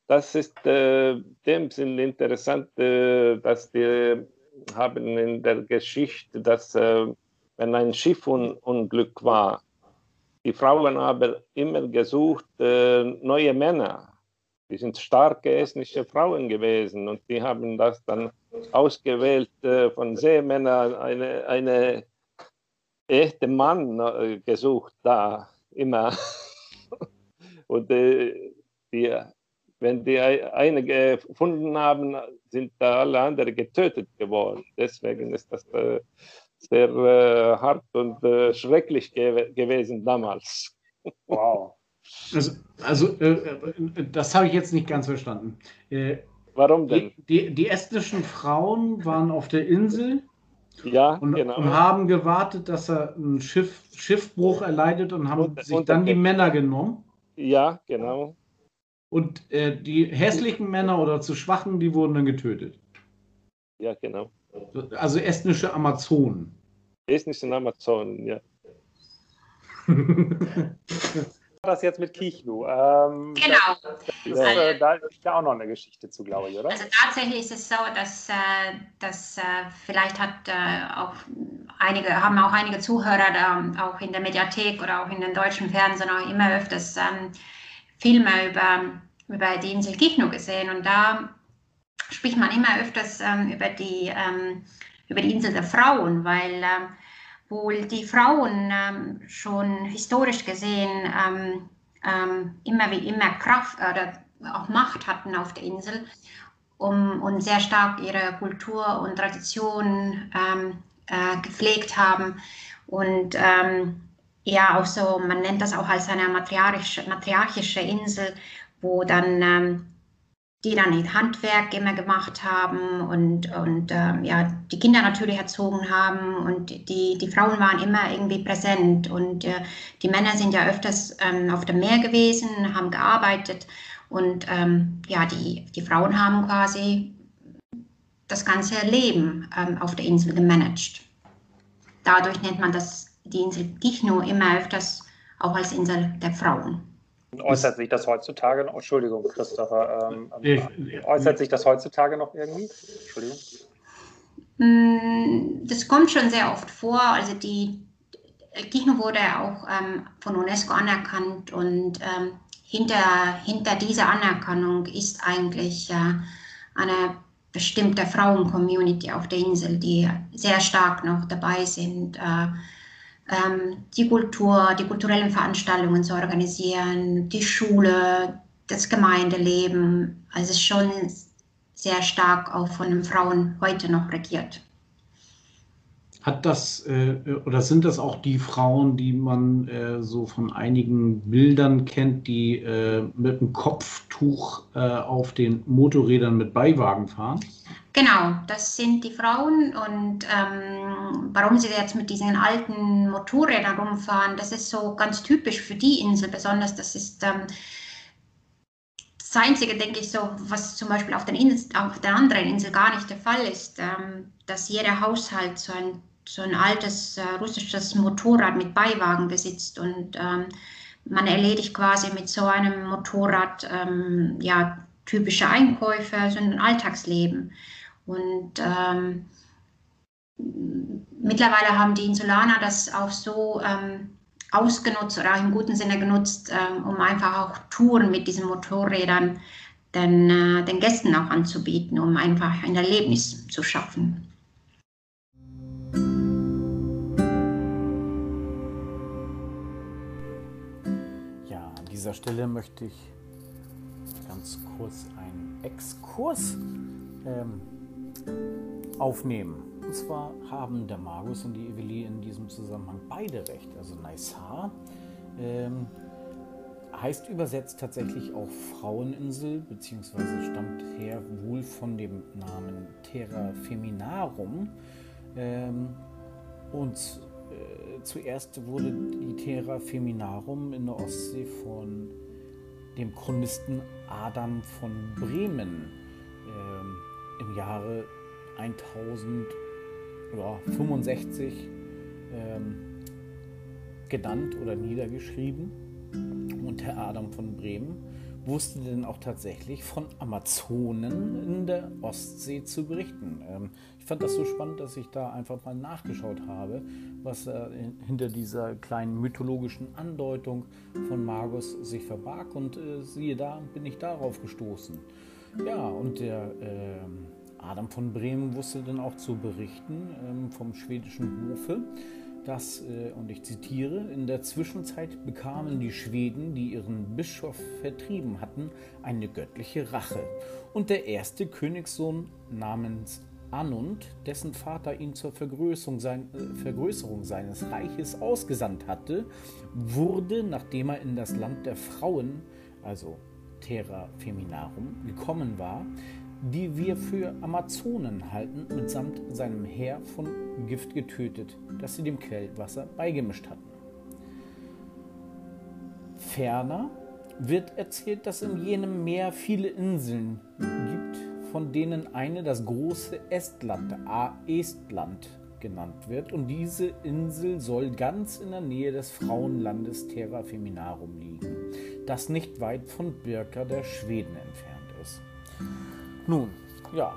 Speaker 4: Das ist äh, dem Sinn interessant, äh, dass wir haben in der Geschichte, dass äh, wenn ein Schiffunglück war, die Frauen haben immer gesucht äh, neue Männer. Die sind starke estnische Frauen gewesen und die haben das dann ausgewählt äh, von Seemännern, eine, eine echte Mann äh, gesucht da immer. <laughs> und äh, die, wenn die eine gefunden haben, sind da alle anderen getötet geworden. Deswegen ist das äh, sehr äh, hart und äh, schrecklich gew gewesen damals.
Speaker 2: Wow.
Speaker 3: Also, also äh, äh das habe ich jetzt nicht ganz verstanden.
Speaker 4: Äh, Warum denn?
Speaker 3: Die, die, die, estnischen Frauen waren auf der Insel
Speaker 4: ja,
Speaker 3: und,
Speaker 4: genau.
Speaker 3: und haben gewartet, dass er einen Schiff, Schiffbruch erleidet und haben und, sich und dann die Männer genommen.
Speaker 4: Ja, genau.
Speaker 3: Und äh, die hässlichen Männer oder zu schwachen, die wurden dann getötet.
Speaker 4: Ja, genau.
Speaker 3: Also estnische Amazonen.
Speaker 4: Estnische Amazonen, ja. <laughs>
Speaker 2: das jetzt mit Kichlu? Ähm,
Speaker 1: genau.
Speaker 2: Das, das, äh, da ist ja auch noch eine Geschichte zu, glaube ich, oder?
Speaker 1: Also tatsächlich ist es so, dass, äh, dass äh, vielleicht hat äh, auch einige, haben auch einige Zuhörer da, auch in der Mediathek oder auch in den deutschen Fernsehen auch immer öfters ähm, Filme über, über die Insel Kichnu gesehen und da spricht man immer öfters ähm, über, die, ähm, über die Insel der Frauen, weil ähm, wohl die Frauen ähm, schon historisch gesehen ähm, ähm, immer wie immer Kraft oder auch Macht hatten auf der Insel um, und sehr stark ihre Kultur und Tradition äh, gepflegt haben. Und ja, auch so, man nennt das auch als eine matriarchische, matriarchische Insel, wo dann die dann ihr Handwerk immer gemacht haben und, und ähm, ja, die Kinder natürlich erzogen haben und die, die Frauen waren immer irgendwie präsent und äh, die Männer sind ja öfters ähm, auf dem Meer gewesen, haben gearbeitet und ähm, ja, die, die Frauen haben quasi das ganze Leben ähm, auf der Insel gemanagt. Dadurch nennt man das, die Insel Gichno immer öfters auch als Insel der Frauen.
Speaker 2: Äußert sich das heutzutage noch? Entschuldigung, Christopher. Ähm, ähm äußert sich das heutzutage noch irgendwie? Entschuldigung.
Speaker 1: Mm, das kommt schon sehr oft vor. Also die Kichno wurde auch ähm, von UNESCO anerkannt und ähm, hinter, hinter dieser Anerkennung ist eigentlich äh, eine bestimmte Frauen-Community auf der Insel, die sehr stark noch dabei sind. Äh, ähm, die Kultur, die kulturellen Veranstaltungen zu organisieren, die Schule, das Gemeindeleben. Also schon sehr stark auch von den Frauen heute noch regiert.
Speaker 3: Hat das äh, oder sind das auch die Frauen, die man äh, so von einigen Bildern kennt, die äh, mit einem Kopftuch äh, auf den Motorrädern mit Beiwagen fahren?
Speaker 1: Genau, das sind die Frauen und ähm, warum sie jetzt mit diesen alten Motorrädern rumfahren, das ist so ganz typisch für die Insel, besonders das ist ähm, das Einzige, denke ich, so, was zum Beispiel auf, den Insel, auf der anderen Insel gar nicht der Fall ist, ähm, dass jeder Haushalt so ein so ein altes äh, russisches Motorrad mit Beiwagen besitzt und ähm, man erledigt quasi mit so einem Motorrad ähm, ja, typische Einkäufe, so ein Alltagsleben. Und ähm, mittlerweile haben die Insulaner das auch so ähm, ausgenutzt oder auch im guten Sinne genutzt, ähm, um einfach auch Touren mit diesen Motorrädern den, äh, den Gästen auch anzubieten, um einfach ein Erlebnis zu schaffen.
Speaker 3: Dieser Stelle möchte ich ganz kurz einen Exkurs ähm, aufnehmen. Und zwar haben der Magus und die Eveli in diesem Zusammenhang beide recht. Also Naisar ähm, heißt übersetzt tatsächlich auch Fraueninsel, beziehungsweise stammt her wohl von dem Namen Terra Feminarum. Ähm, und äh, zuerst wurde die Terra Feminarum in der Ostsee von dem Chronisten Adam von Bremen ähm, im Jahre 1065 ähm, genannt oder niedergeschrieben. Und Herr Adam von Bremen wusste denn auch tatsächlich von Amazonen in der Ostsee zu berichten. Ähm, ich fand das so spannend, dass ich da einfach mal nachgeschaut habe, was äh, hinter dieser kleinen mythologischen Andeutung von Magus sich verbarg. Und äh, siehe da, bin ich darauf gestoßen. Ja, und der äh, Adam von Bremen wusste dann auch zu berichten ähm, vom schwedischen Hofe, dass, äh, und ich zitiere, in der Zwischenzeit bekamen die Schweden, die ihren Bischof vertrieben hatten, eine göttliche Rache. Und der erste Königssohn namens Anund, dessen Vater ihn zur Vergrößerung, sein, äh, Vergrößerung seines Reiches ausgesandt hatte, wurde, nachdem er in das Land der Frauen, also Terra Feminarum, gekommen war, die wir für Amazonen halten, mitsamt seinem Heer von Gift getötet, das sie dem Quellwasser beigemischt hatten. Ferner wird erzählt, dass in jenem Meer viele Inseln gibt, von denen eine das große Estland, Estland genannt wird. Und diese Insel soll ganz in der Nähe des Frauenlandes Terra Feminarum liegen, das nicht weit von Birka der Schweden entfernt. Nun, ja.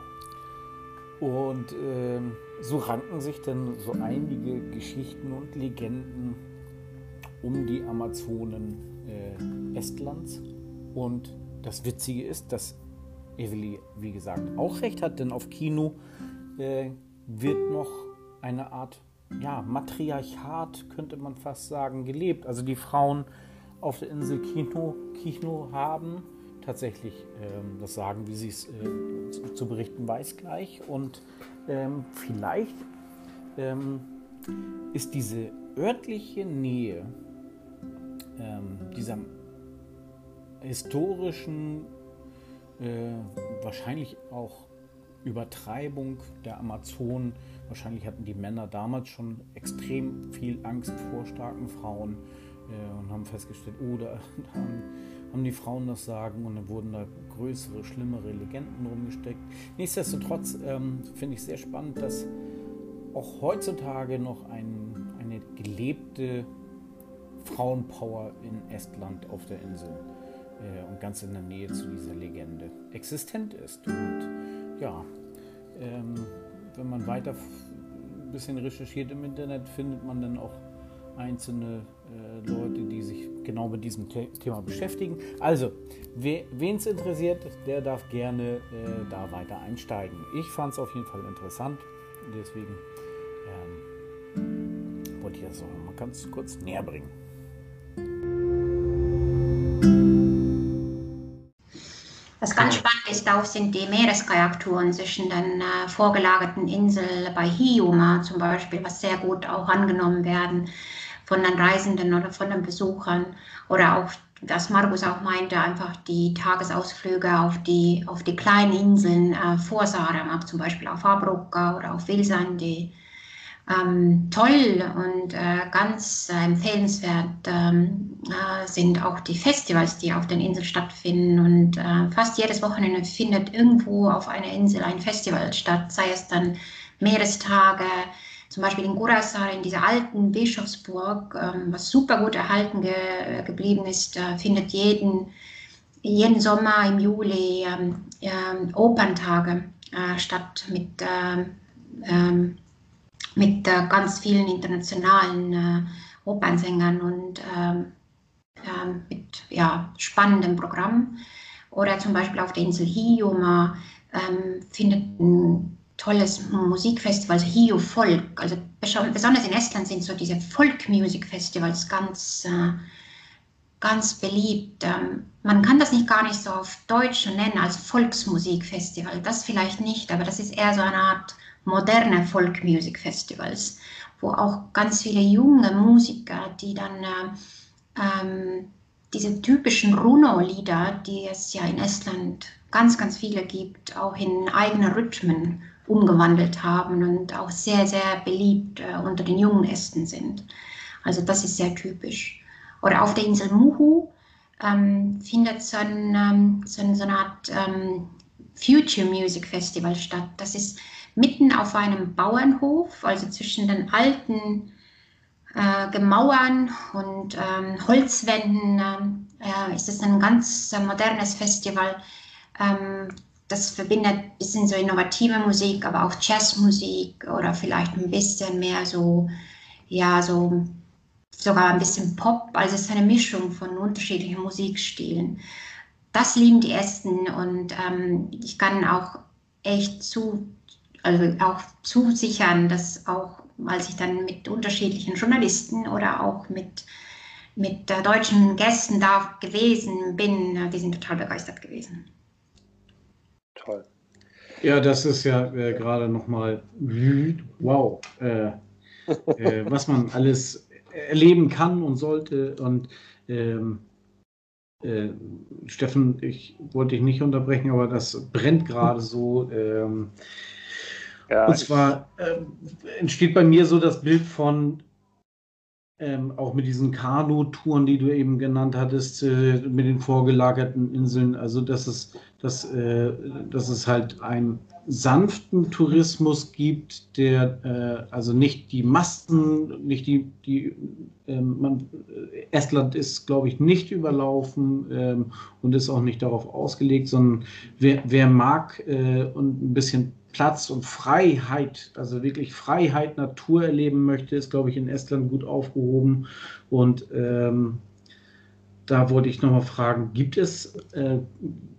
Speaker 3: Und äh, so ranken sich dann so einige Geschichten und Legenden um die Amazonen äh, Estlands. Und das Witzige ist, dass Evely, wie gesagt, auch recht hat, denn auf Kino äh, wird noch eine Art ja, Matriarchat, könnte man fast sagen, gelebt. Also die Frauen auf der Insel Kino, Kino haben tatsächlich ähm, das sagen, wie sie es äh, zu, zu, berichten weiß gleich. Und ähm, vielleicht ähm, ist diese örtliche Nähe ähm, dieser historischen, äh, wahrscheinlich auch Übertreibung der Amazonen. Wahrscheinlich hatten die Männer damals schon extrem viel Angst vor starken Frauen äh, und haben festgestellt, oh, da, da haben, haben, die Frauen das Sagen und dann wurden da größere, schlimmere Legenden rumgesteckt. Nichtsdestotrotz ähm, finde ich sehr spannend, dass auch heutzutage noch ein, eine gelebte Frauenpower in Estland auf der Insel äh, und ganz in der Nähe zu dieser Legende existent ist. Und ja, ähm, wenn man weiter ein bisschen recherchiert im Internet, findet man dann auch einzelne äh, Leute, die sich genau mit diesem The Thema beschäftigen. Also, wen es interessiert, der darf gerne äh, da weiter einsteigen. Ich fand es auf jeden Fall interessant, deswegen ähm, wollte ich das auch mal ganz kurz näher bringen.
Speaker 1: Was ganz spannend ist auch, sind die Meereskajaktouren zwischen den äh, vorgelagerten Inseln bei Hiiumaa zum Beispiel, was sehr gut auch angenommen werden von den Reisenden oder von den Besuchern. Oder auch, was Markus auch meinte, einfach die Tagesausflüge auf die, auf die kleinen Inseln äh, vor Saaremaa, zum Beispiel auf Abrukka oder auf Vilsandi ähm, toll und äh, ganz äh, empfehlenswert ähm, äh, sind auch die Festivals, die auf den Inseln stattfinden. Und äh, fast jedes Wochenende findet irgendwo auf einer Insel ein Festival statt, sei es dann Meerestage, zum Beispiel in Gurasar, in dieser alten Bischofsburg, ähm, was super gut erhalten ge geblieben ist, findet jeden, jeden Sommer im Juli ähm, ähm, Operntage äh, statt mit ähm, mit äh, ganz vielen internationalen äh, Opernsängern und ähm, mit ja, spannendem Programm. Oder zum Beispiel auf der Insel Hiiumaa ähm, findet ein tolles Musikfestival, also Hiiu Folk. Also besonders in Estland sind so diese Folk-Music-Festivals ganz, äh, ganz beliebt. Ähm, man kann das nicht gar nicht so auf Deutsch nennen als Volksmusikfestival. Das vielleicht nicht, aber das ist eher so eine Art moderne Folk Music Festivals, wo auch ganz viele junge Musiker, die dann äh, ähm, diese typischen Runo-Lieder, die es ja in Estland ganz, ganz viele gibt, auch in eigene Rhythmen umgewandelt haben und auch sehr, sehr beliebt äh, unter den jungen Esten sind. Also das ist sehr typisch. Oder auf der Insel Muhu ähm, findet so, ein, ähm, so, eine, so eine Art ähm, Future Music Festival statt. Das ist mitten auf einem Bauernhof, also zwischen den alten äh, Gemauern und ähm, Holzwänden, äh, ist es ein ganz äh, modernes Festival. Ähm, das verbindet ein bisschen so innovative Musik, aber auch Jazzmusik oder vielleicht ein bisschen mehr so, ja, so sogar ein bisschen Pop. Also es ist eine Mischung von unterschiedlichen Musikstilen. Das lieben die Esten und ähm, ich kann auch echt zu also auch zusichern, dass auch, als ich dann mit unterschiedlichen Journalisten oder auch mit, mit äh, deutschen Gästen da gewesen bin, äh, die sind total begeistert gewesen.
Speaker 2: Toll.
Speaker 3: Ja, das ist ja äh, gerade nochmal, wow, äh, äh, was man alles erleben kann und sollte. Und ähm, äh, Steffen, ich wollte dich nicht unterbrechen, aber das brennt gerade so. Ähm, ja, und zwar äh, entsteht bei mir so das Bild von ähm, auch mit diesen Kanu-Touren, die du eben genannt hattest, äh, mit den vorgelagerten Inseln, also dass es, dass, äh, dass es halt einen sanften Tourismus gibt, der äh, also nicht die Massen, nicht die, die ähm, man, Estland ist, glaube ich, nicht überlaufen ähm, und ist auch nicht darauf ausgelegt, sondern wer, wer mag äh, und ein bisschen Platz und Freiheit, also wirklich Freiheit, Natur erleben möchte, ist, glaube ich, in Estland gut aufgehoben. Und ähm, da wollte ich nochmal fragen, gibt es äh,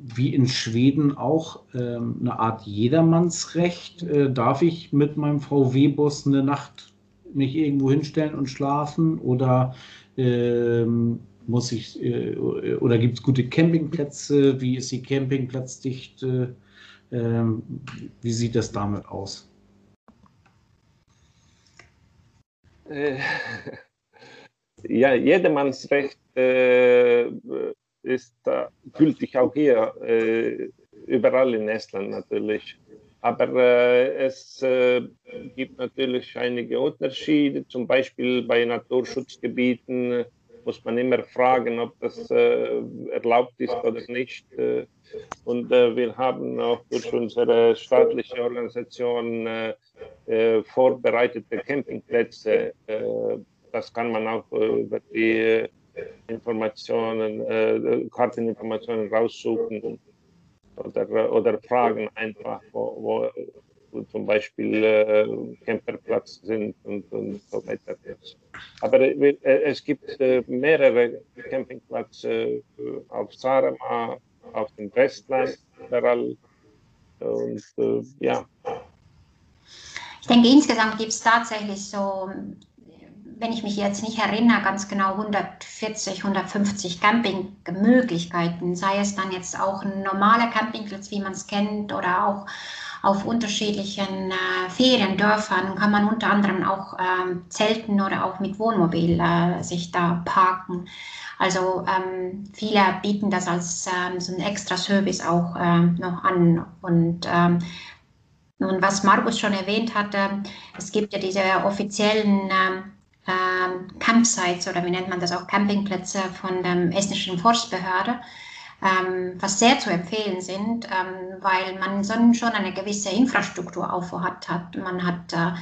Speaker 3: wie in Schweden auch ähm, eine Art Jedermannsrecht? Äh, darf ich mit meinem VW-Bus eine Nacht mich irgendwo hinstellen und schlafen? Oder ähm, muss ich, äh, oder gibt es gute Campingplätze? Wie ist die Campingplatzdichte? Ähm, wie sieht das damit aus?
Speaker 4: Äh, <laughs> ja, jedermannsrecht äh, ist äh, gültig auch hier, äh, überall in Estland natürlich. Aber äh, es äh, gibt natürlich einige Unterschiede, zum Beispiel bei Naturschutzgebieten muss man immer fragen, ob das äh, erlaubt ist oder nicht. Äh, und äh, wir haben auch durch unsere staatliche Organisation äh, äh, vorbereitete Campingplätze. Äh, das kann man auch über die Informationen, Karteninformationen raussuchen oder, oder fragen einfach, wo, wo zum Beispiel äh, Camperplatz sind und, und so weiter. Aber äh, es gibt äh, mehrere Campingplätze äh, auf Saaremaa, auf dem Westland, überall. Und äh, ja.
Speaker 1: Ich denke, insgesamt gibt es tatsächlich so, wenn ich mich jetzt nicht erinnere, ganz genau 140, 150 Campingmöglichkeiten, sei es dann jetzt auch ein normaler Campingplatz, wie man es kennt, oder auch auf unterschiedlichen äh, Feriendörfern kann man unter anderem auch äh, zelten oder auch mit Wohnmobil äh, sich da parken. Also ähm, viele bieten das als ähm, so ein extra Service auch ähm, noch an. Und ähm, nun, was Markus schon erwähnt hatte, es gibt ja diese offiziellen ähm, Campsites oder wie nennt man das auch, Campingplätze von der estnischen Forstbehörde ähm, was sehr zu empfehlen sind, ähm, weil man schon eine gewisse Infrastruktur aufhat hat. Man hat äh,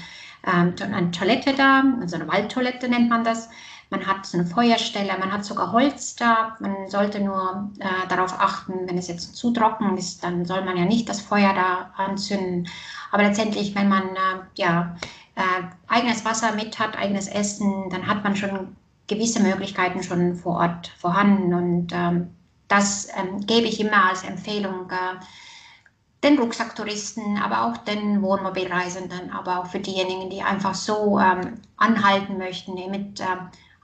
Speaker 1: eine Toilette da, also eine Waldtoilette nennt man das. Man hat so eine Feuerstelle, man hat sogar Holz da. Man sollte nur äh, darauf achten, wenn es jetzt zu trocken ist, dann soll man ja nicht das Feuer da anzünden. Aber letztendlich, wenn man äh, ja, äh, eigenes Wasser mit hat, eigenes Essen, dann hat man schon gewisse Möglichkeiten schon vor Ort vorhanden. Und ähm, das ähm, gebe ich immer als Empfehlung äh, den Rucksacktouristen, aber auch den Wohnmobilreisenden, aber auch für diejenigen, die einfach so ähm, anhalten möchten, mit äh,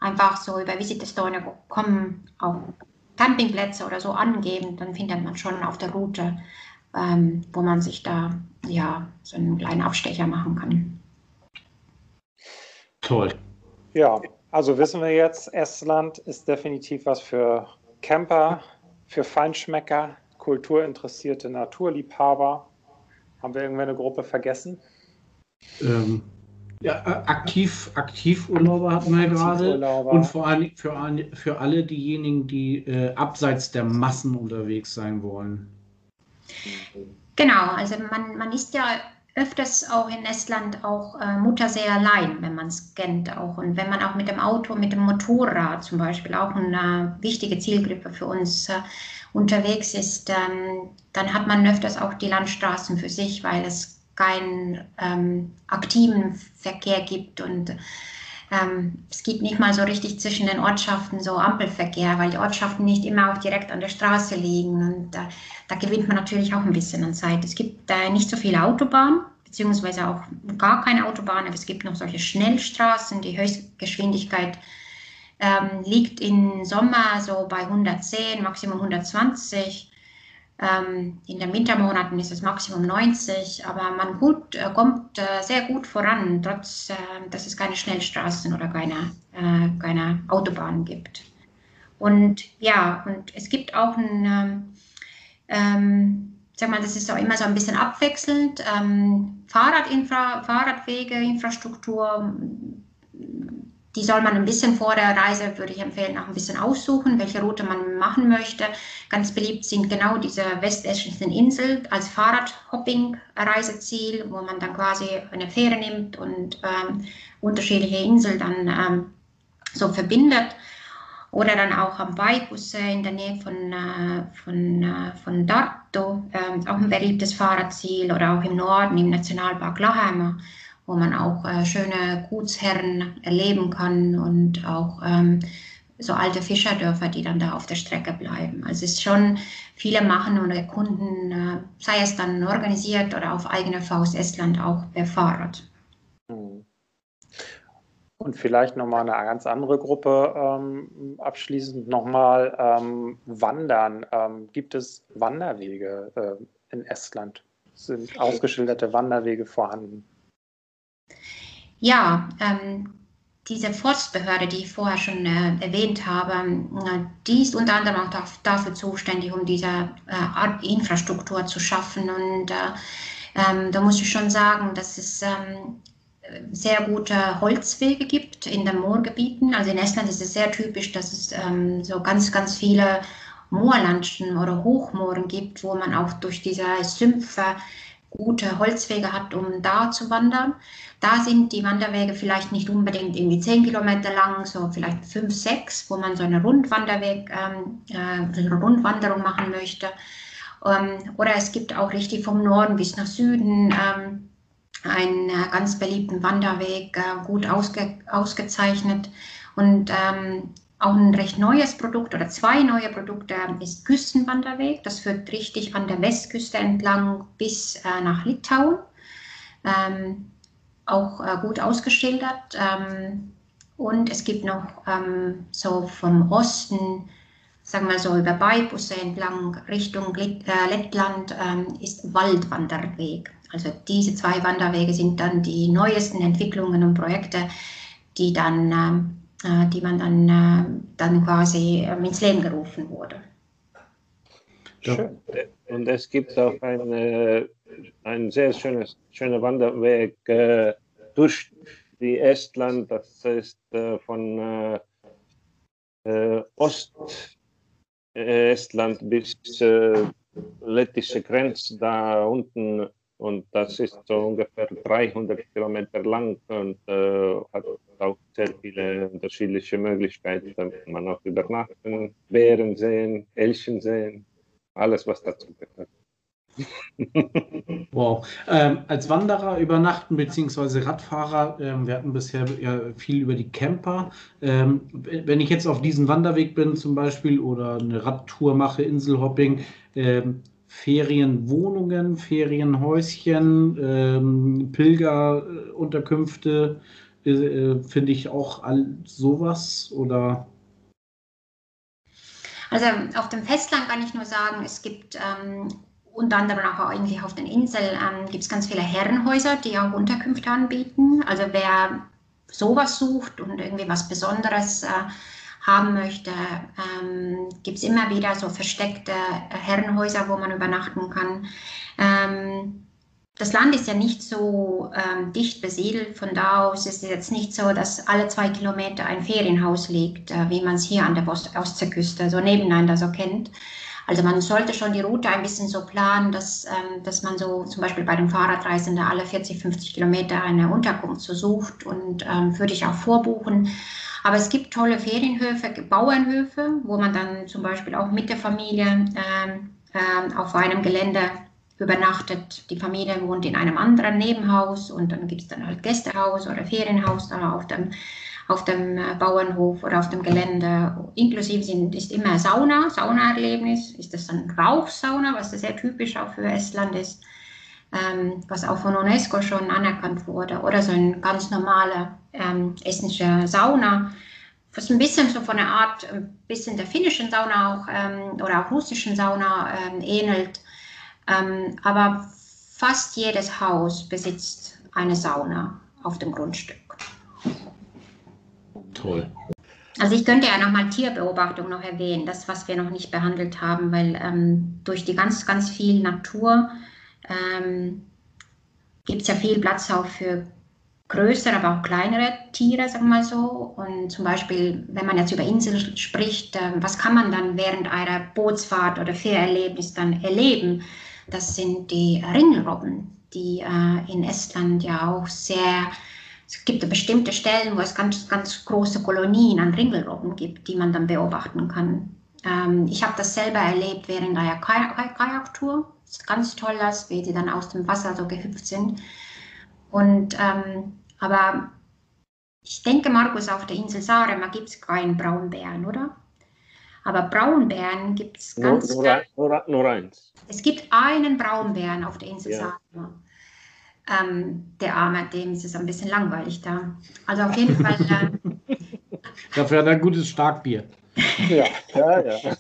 Speaker 1: einfach so über Visit Estonia kommen, auch Campingplätze oder so angeben, dann findet man schon auf der Route, ähm, wo man sich da ja so einen kleinen Abstecher machen kann.
Speaker 2: Toll. Ja, also wissen wir jetzt, Estland ist definitiv was für Camper, für Feinschmecker, kulturinteressierte Naturliebhaber. Haben wir irgendwann eine Gruppe vergessen?
Speaker 3: Ähm, ja, äh, aktiv, Aktivurlauber hatten wir gerade. Und vor allem für, für alle diejenigen, die äh, abseits der Massen unterwegs sein wollen.
Speaker 1: Genau, also man, man ist ja öfters auch in Estland auch äh, allein, wenn man es kennt auch. Und wenn man auch mit dem Auto, mit dem Motorrad zum Beispiel auch eine wichtige Zielgruppe für uns äh, unterwegs ist, ähm, dann hat man öfters auch die Landstraßen für sich, weil es keinen ähm, aktiven Verkehr gibt und ähm, es gibt nicht mal so richtig zwischen den Ortschaften so Ampelverkehr, weil die Ortschaften nicht immer auch direkt an der Straße liegen. Und äh, da gewinnt man natürlich auch ein bisschen an Zeit. Es gibt äh, nicht so viele Autobahnen, beziehungsweise auch gar keine Autobahnen, aber es gibt noch solche Schnellstraßen. Die Höchstgeschwindigkeit ähm, liegt im Sommer so bei 110, Maximum 120. Ähm, in den Wintermonaten ist es Maximum 90, aber man gut, äh, kommt äh, sehr gut voran, trotz äh, dass es keine Schnellstraßen oder keine, keine Autobahnen gibt. Und ja, und es gibt auch ein, ähm, ähm, sag mal, das ist auch immer so ein bisschen abwechselnd. Ähm, Fahrradinfra Fahrradwege, Infrastruktur, die soll man ein bisschen vor der Reise, würde ich empfehlen, auch ein bisschen aussuchen, welche Route man machen möchte. Ganz beliebt sind genau diese westestlichen Inseln als Fahrradhopping-Reiseziel, wo man dann quasi eine Fähre nimmt und ähm, unterschiedliche Inseln dann ähm, so verbindet. Oder dann auch am Baibusse in der Nähe von, äh, von, äh, von Darto, äh, auch ein beliebtes Fahrradziel. Oder auch im Norden, im Nationalpark Laheimer wo man auch äh, schöne Gutsherren erleben kann und auch ähm, so alte Fischerdörfer, die dann da auf der Strecke bleiben. Also es ist schon viele machen und erkunden, äh, sei es dann organisiert oder auf eigene Faust Estland auch per Fahrrad.
Speaker 2: Hm. Und vielleicht nochmal eine ganz andere Gruppe ähm, abschließend nochmal ähm, Wandern. Ähm, gibt es Wanderwege äh, in Estland? Sind ausgeschilderte Wanderwege vorhanden?
Speaker 1: Ja, ähm, diese Forstbehörde, die ich vorher schon äh, erwähnt habe, äh, die ist unter anderem auch dafür zuständig, um diese äh, Infrastruktur zu schaffen. Und äh, ähm, da muss ich schon sagen, dass es ähm, sehr gute Holzwege gibt in den Moorgebieten. Also in Estland ist es sehr typisch, dass es ähm, so ganz, ganz viele Moorlandschen oder Hochmooren gibt, wo man auch durch diese Sümpfe gute Holzwege hat, um da zu wandern. Da sind die Wanderwege vielleicht nicht unbedingt irgendwie zehn Kilometer lang, so vielleicht fünf, sechs, wo man so eine Rundwanderweg, ähm, äh, Rundwanderung machen möchte. Ähm, oder es gibt auch richtig vom Norden bis nach Süden ähm, einen äh, ganz beliebten Wanderweg, äh, gut ausge, ausgezeichnet. Und ähm, auch ein recht neues Produkt oder zwei neue Produkte ist Küstenwanderweg. Das führt richtig an der Westküste entlang bis äh, nach Litauen. Ähm, auch äh, gut ausgeschildert. Ähm, und es gibt noch ähm, so vom Osten, sagen wir so über Baibusse entlang Richtung äh, Lettland, ähm, ist Waldwanderweg. Also diese zwei Wanderwege sind dann die neuesten Entwicklungen und Projekte, die dann ähm, äh, die man dann, äh, dann quasi ähm, ins Leben gerufen wurde.
Speaker 4: Schön. Und es gibt auch eine, ein sehr schönes, schöner Wanderweg äh, durch die Estland, das ist äh, von äh, äh Ostestland bis äh, lettische Grenze da unten und das ist so ungefähr 300 Kilometer lang und äh, hat auch sehr viele unterschiedliche Möglichkeiten. Da kann man auch übernachten, Bären sehen, Elchen sehen, alles, was dazu gehört. <laughs>
Speaker 3: wow. Ähm, als Wanderer übernachten bzw. Radfahrer, ähm, wir hatten bisher ja viel über die Camper. Ähm, wenn ich jetzt auf diesem Wanderweg bin zum Beispiel oder eine Radtour mache, Inselhopping, ähm, Ferienwohnungen, Ferienhäuschen, ähm, Pilgerunterkünfte, äh, äh, finde ich auch all sowas oder?
Speaker 1: Also auf dem Festland kann ich nur sagen, es gibt ähm, unter anderem auch eigentlich auf den Inseln ähm, gibt es ganz viele Herrenhäuser, die auch Unterkünfte anbieten. Also wer sowas sucht und irgendwie was Besonderes äh, haben möchte, ähm, gibt es immer wieder so versteckte Herrenhäuser, wo man übernachten kann. Ähm, das Land ist ja nicht so ähm, dicht besiedelt. Von da aus ist es jetzt nicht so, dass alle zwei Kilometer ein Ferienhaus liegt, äh, wie man es hier an der Ost Ostseeküste so nebeneinander so kennt. Also man sollte schon die Route ein bisschen so planen, dass, ähm, dass man so zum Beispiel bei dem Fahrradreisenden alle 40, 50 Kilometer eine Unterkunft so sucht und ähm, würde ich auch vorbuchen. Aber es gibt tolle Ferienhöfe, Bauernhöfe, wo man dann zum Beispiel auch mit der Familie ähm, äh, auf einem Gelände übernachtet. Die Familie wohnt in einem anderen Nebenhaus und dann gibt es dann halt Gästehaus oder Ferienhaus da auf dem, auf dem äh, Bauernhof oder auf dem Gelände. Inklusive sind, ist immer Sauna, Saunaerlebnis. Ist das dann Rauchsauna, was sehr typisch auch für Estland ist, ähm, was auch von UNESCO schon anerkannt wurde. Oder so eine ganz normale ähm, estnische Sauna, was ein bisschen so von der Art, ein bisschen der finnischen Sauna auch ähm, oder auch russischen Sauna ähm, ähnelt. Ähm, aber fast jedes Haus besitzt eine Sauna auf dem Grundstück.
Speaker 3: Toll.
Speaker 1: Also ich könnte ja nochmal Tierbeobachtung noch erwähnen, das, was wir noch nicht behandelt haben, weil ähm, durch die ganz, ganz viel Natur ähm, gibt es ja viel Platz auch für größere, aber auch kleinere Tiere, sagen wir mal so. Und zum Beispiel, wenn man jetzt über Inseln spricht, äh, was kann man dann während einer Bootsfahrt oder Fährerlebnis dann erleben? Das sind die Ringelrobben, die äh, in Estland ja auch sehr es gibt bestimmte Stellen, wo es ganz, ganz große Kolonien an Ringelrobben gibt, die man dann beobachten kann. Ähm, ich habe das selber erlebt während einer Kajaktour. Es ist ganz toll, als wie die dann aus dem Wasser so gehüpft sind. Und, ähm, aber ich denke, Markus, auf der Insel Saaremaa gibt es keinen Braunbären, oder? Aber Braunbären gibt es ganz...
Speaker 4: Nur, nur, nur, eins.
Speaker 1: Es gibt einen Braunbären auf der Insel ja. Ähm, der Arme, dem ist es ein bisschen langweilig da. Also auf jeden Fall. Äh, <laughs>
Speaker 3: Dafür hat er ein gutes Starkbier.
Speaker 4: ja, ja, ja.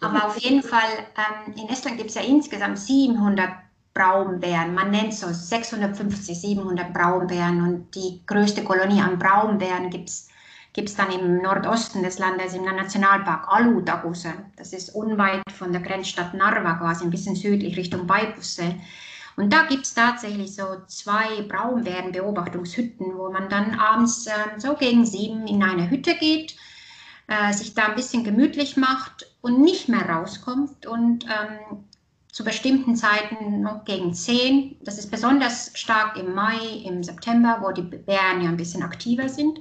Speaker 1: Aber auf jeden Fall, ähm, in Estland gibt es ja insgesamt 700 Braunbären. Man nennt es so 650, 700 Braunbären. Und die größte Kolonie an Braunbären gibt es gibt es dann im Nordosten des Landes im Nationalpark Alutaguse. Das ist unweit von der Grenzstadt Narva, quasi ein bisschen südlich Richtung Baibusse. Und da gibt es tatsächlich so zwei Braunbärenbeobachtungshütten, wo man dann abends äh, so gegen sieben in eine Hütte geht, äh, sich da ein bisschen gemütlich macht und nicht mehr rauskommt und ähm, zu bestimmten Zeiten noch gegen zehn. Das ist besonders stark im Mai, im September, wo die Bären ja ein bisschen aktiver sind.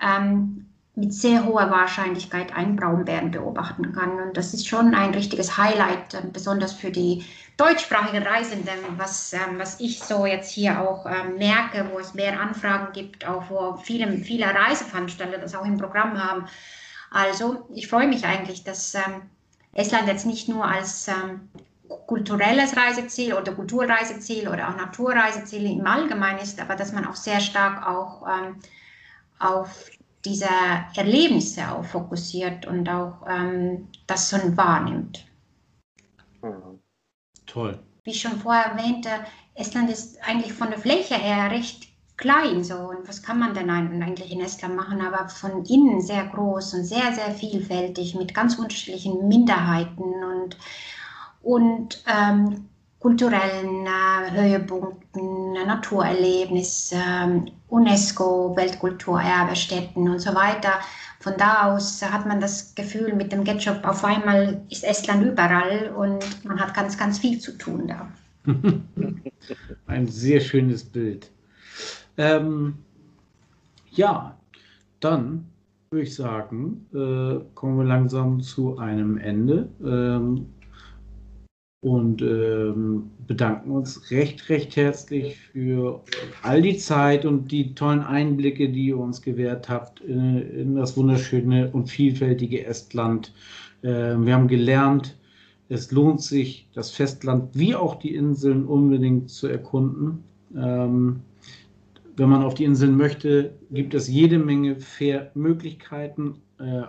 Speaker 1: Ähm, mit sehr hoher Wahrscheinlichkeit einen Braunbären beobachten kann. Und das ist schon ein richtiges Highlight, äh, besonders für die deutschsprachigen Reisenden, was, ähm, was ich so jetzt hier auch ähm, merke, wo es mehr Anfragen gibt, auch wo viele, viele Reiseveranstalter das auch im Programm haben. Also ich freue mich eigentlich, dass ähm, Estland jetzt nicht nur als ähm, kulturelles Reiseziel oder Kulturreiseziel oder auch Naturreiseziel im Allgemeinen ist, aber dass man auch sehr stark auch ähm, auf diese Erlebnisse auch fokussiert und auch ähm, das so wahrnimmt.
Speaker 3: Mhm. Toll.
Speaker 1: Wie ich schon vorher erwähnte, Estland ist eigentlich von der Fläche her recht klein so und was kann man denn eigentlich in Estland machen, aber von innen sehr groß und sehr, sehr vielfältig mit ganz unterschiedlichen Minderheiten und, und ähm, kulturellen äh, Höhepunkten, Naturerlebnissen, UNESCO, Weltkulturerbestätten und so weiter. Von da aus hat man das Gefühl, mit dem Ketchup auf einmal ist Estland überall und man hat ganz, ganz viel zu tun da. <laughs>
Speaker 3: Ein sehr schönes Bild. Ähm, ja, dann würde ich sagen, äh, kommen wir langsam zu einem Ende. Ähm, und ähm, bedanken uns recht, recht herzlich für all die Zeit und die tollen Einblicke, die ihr uns gewährt habt in, in das wunderschöne und vielfältige Estland. Äh, wir haben gelernt, es lohnt sich, das Festland wie auch die Inseln unbedingt zu erkunden. Ähm, wenn man auf die Inseln möchte, gibt es jede Menge Fährmöglichkeiten, äh,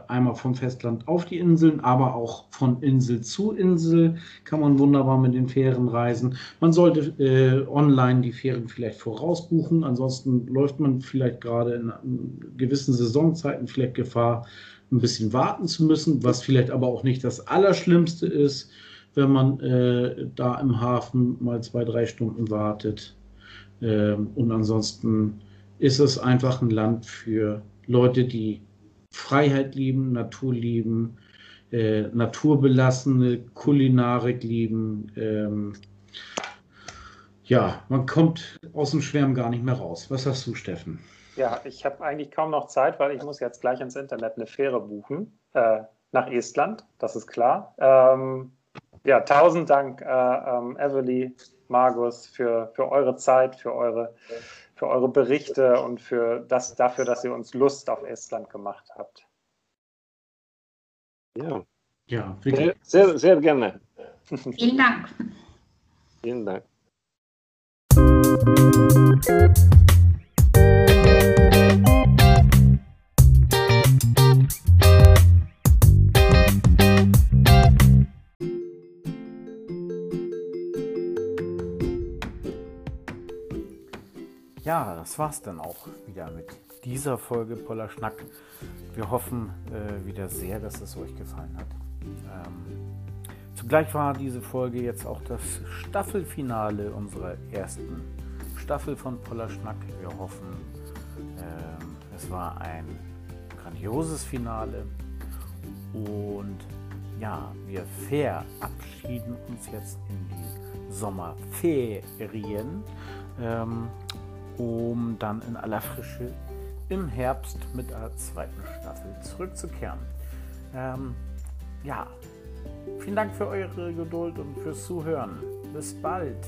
Speaker 3: einmal vom Festland auf die Inseln, aber auch von Insel zu Insel kann man wunderbar mit den Fähren reisen. Man sollte äh, online die Fähren vielleicht vorausbuchen, ansonsten läuft man vielleicht gerade in, in gewissen Saisonzeiten vielleicht Gefahr, ein bisschen warten zu müssen, was vielleicht aber auch nicht das Allerschlimmste ist, wenn man äh, da im Hafen mal zwei, drei Stunden wartet. Ähm, und ansonsten ist es einfach ein Land für Leute, die Freiheit lieben, Natur lieben, äh, naturbelassene Kulinarik lieben. Ähm, ja, man kommt aus dem Schwärm gar nicht mehr raus. Was hast du, Steffen?
Speaker 2: Ja, ich habe eigentlich kaum noch Zeit, weil ich muss jetzt gleich ins Internet eine Fähre buchen äh, nach Estland, das ist klar. Ähm, ja, tausend Dank, äh, ähm, Everly, Margus, für, für eure Zeit, für eure für eure Berichte und für das, dafür, dass ihr uns Lust auf Estland gemacht habt.
Speaker 4: Ja,
Speaker 3: ja.
Speaker 4: Sehr, sehr, sehr gerne.
Speaker 1: Vielen Dank.
Speaker 4: Vielen Dank.
Speaker 3: Ja, das war's dann auch wieder mit dieser Folge Poller Schnack. Wir hoffen äh, wieder sehr, dass es euch gefallen hat. Ähm, zugleich war diese Folge jetzt auch das Staffelfinale unserer ersten Staffel von Poller Schnack. Wir hoffen, äh, es war ein grandioses Finale und ja, wir verabschieden uns jetzt in die Sommerferien, ähm, um dann in aller Frische im Herbst mit der zweiten Staffel zurückzukehren. Ähm, ja, vielen Dank für eure Geduld und fürs Zuhören. Bis bald.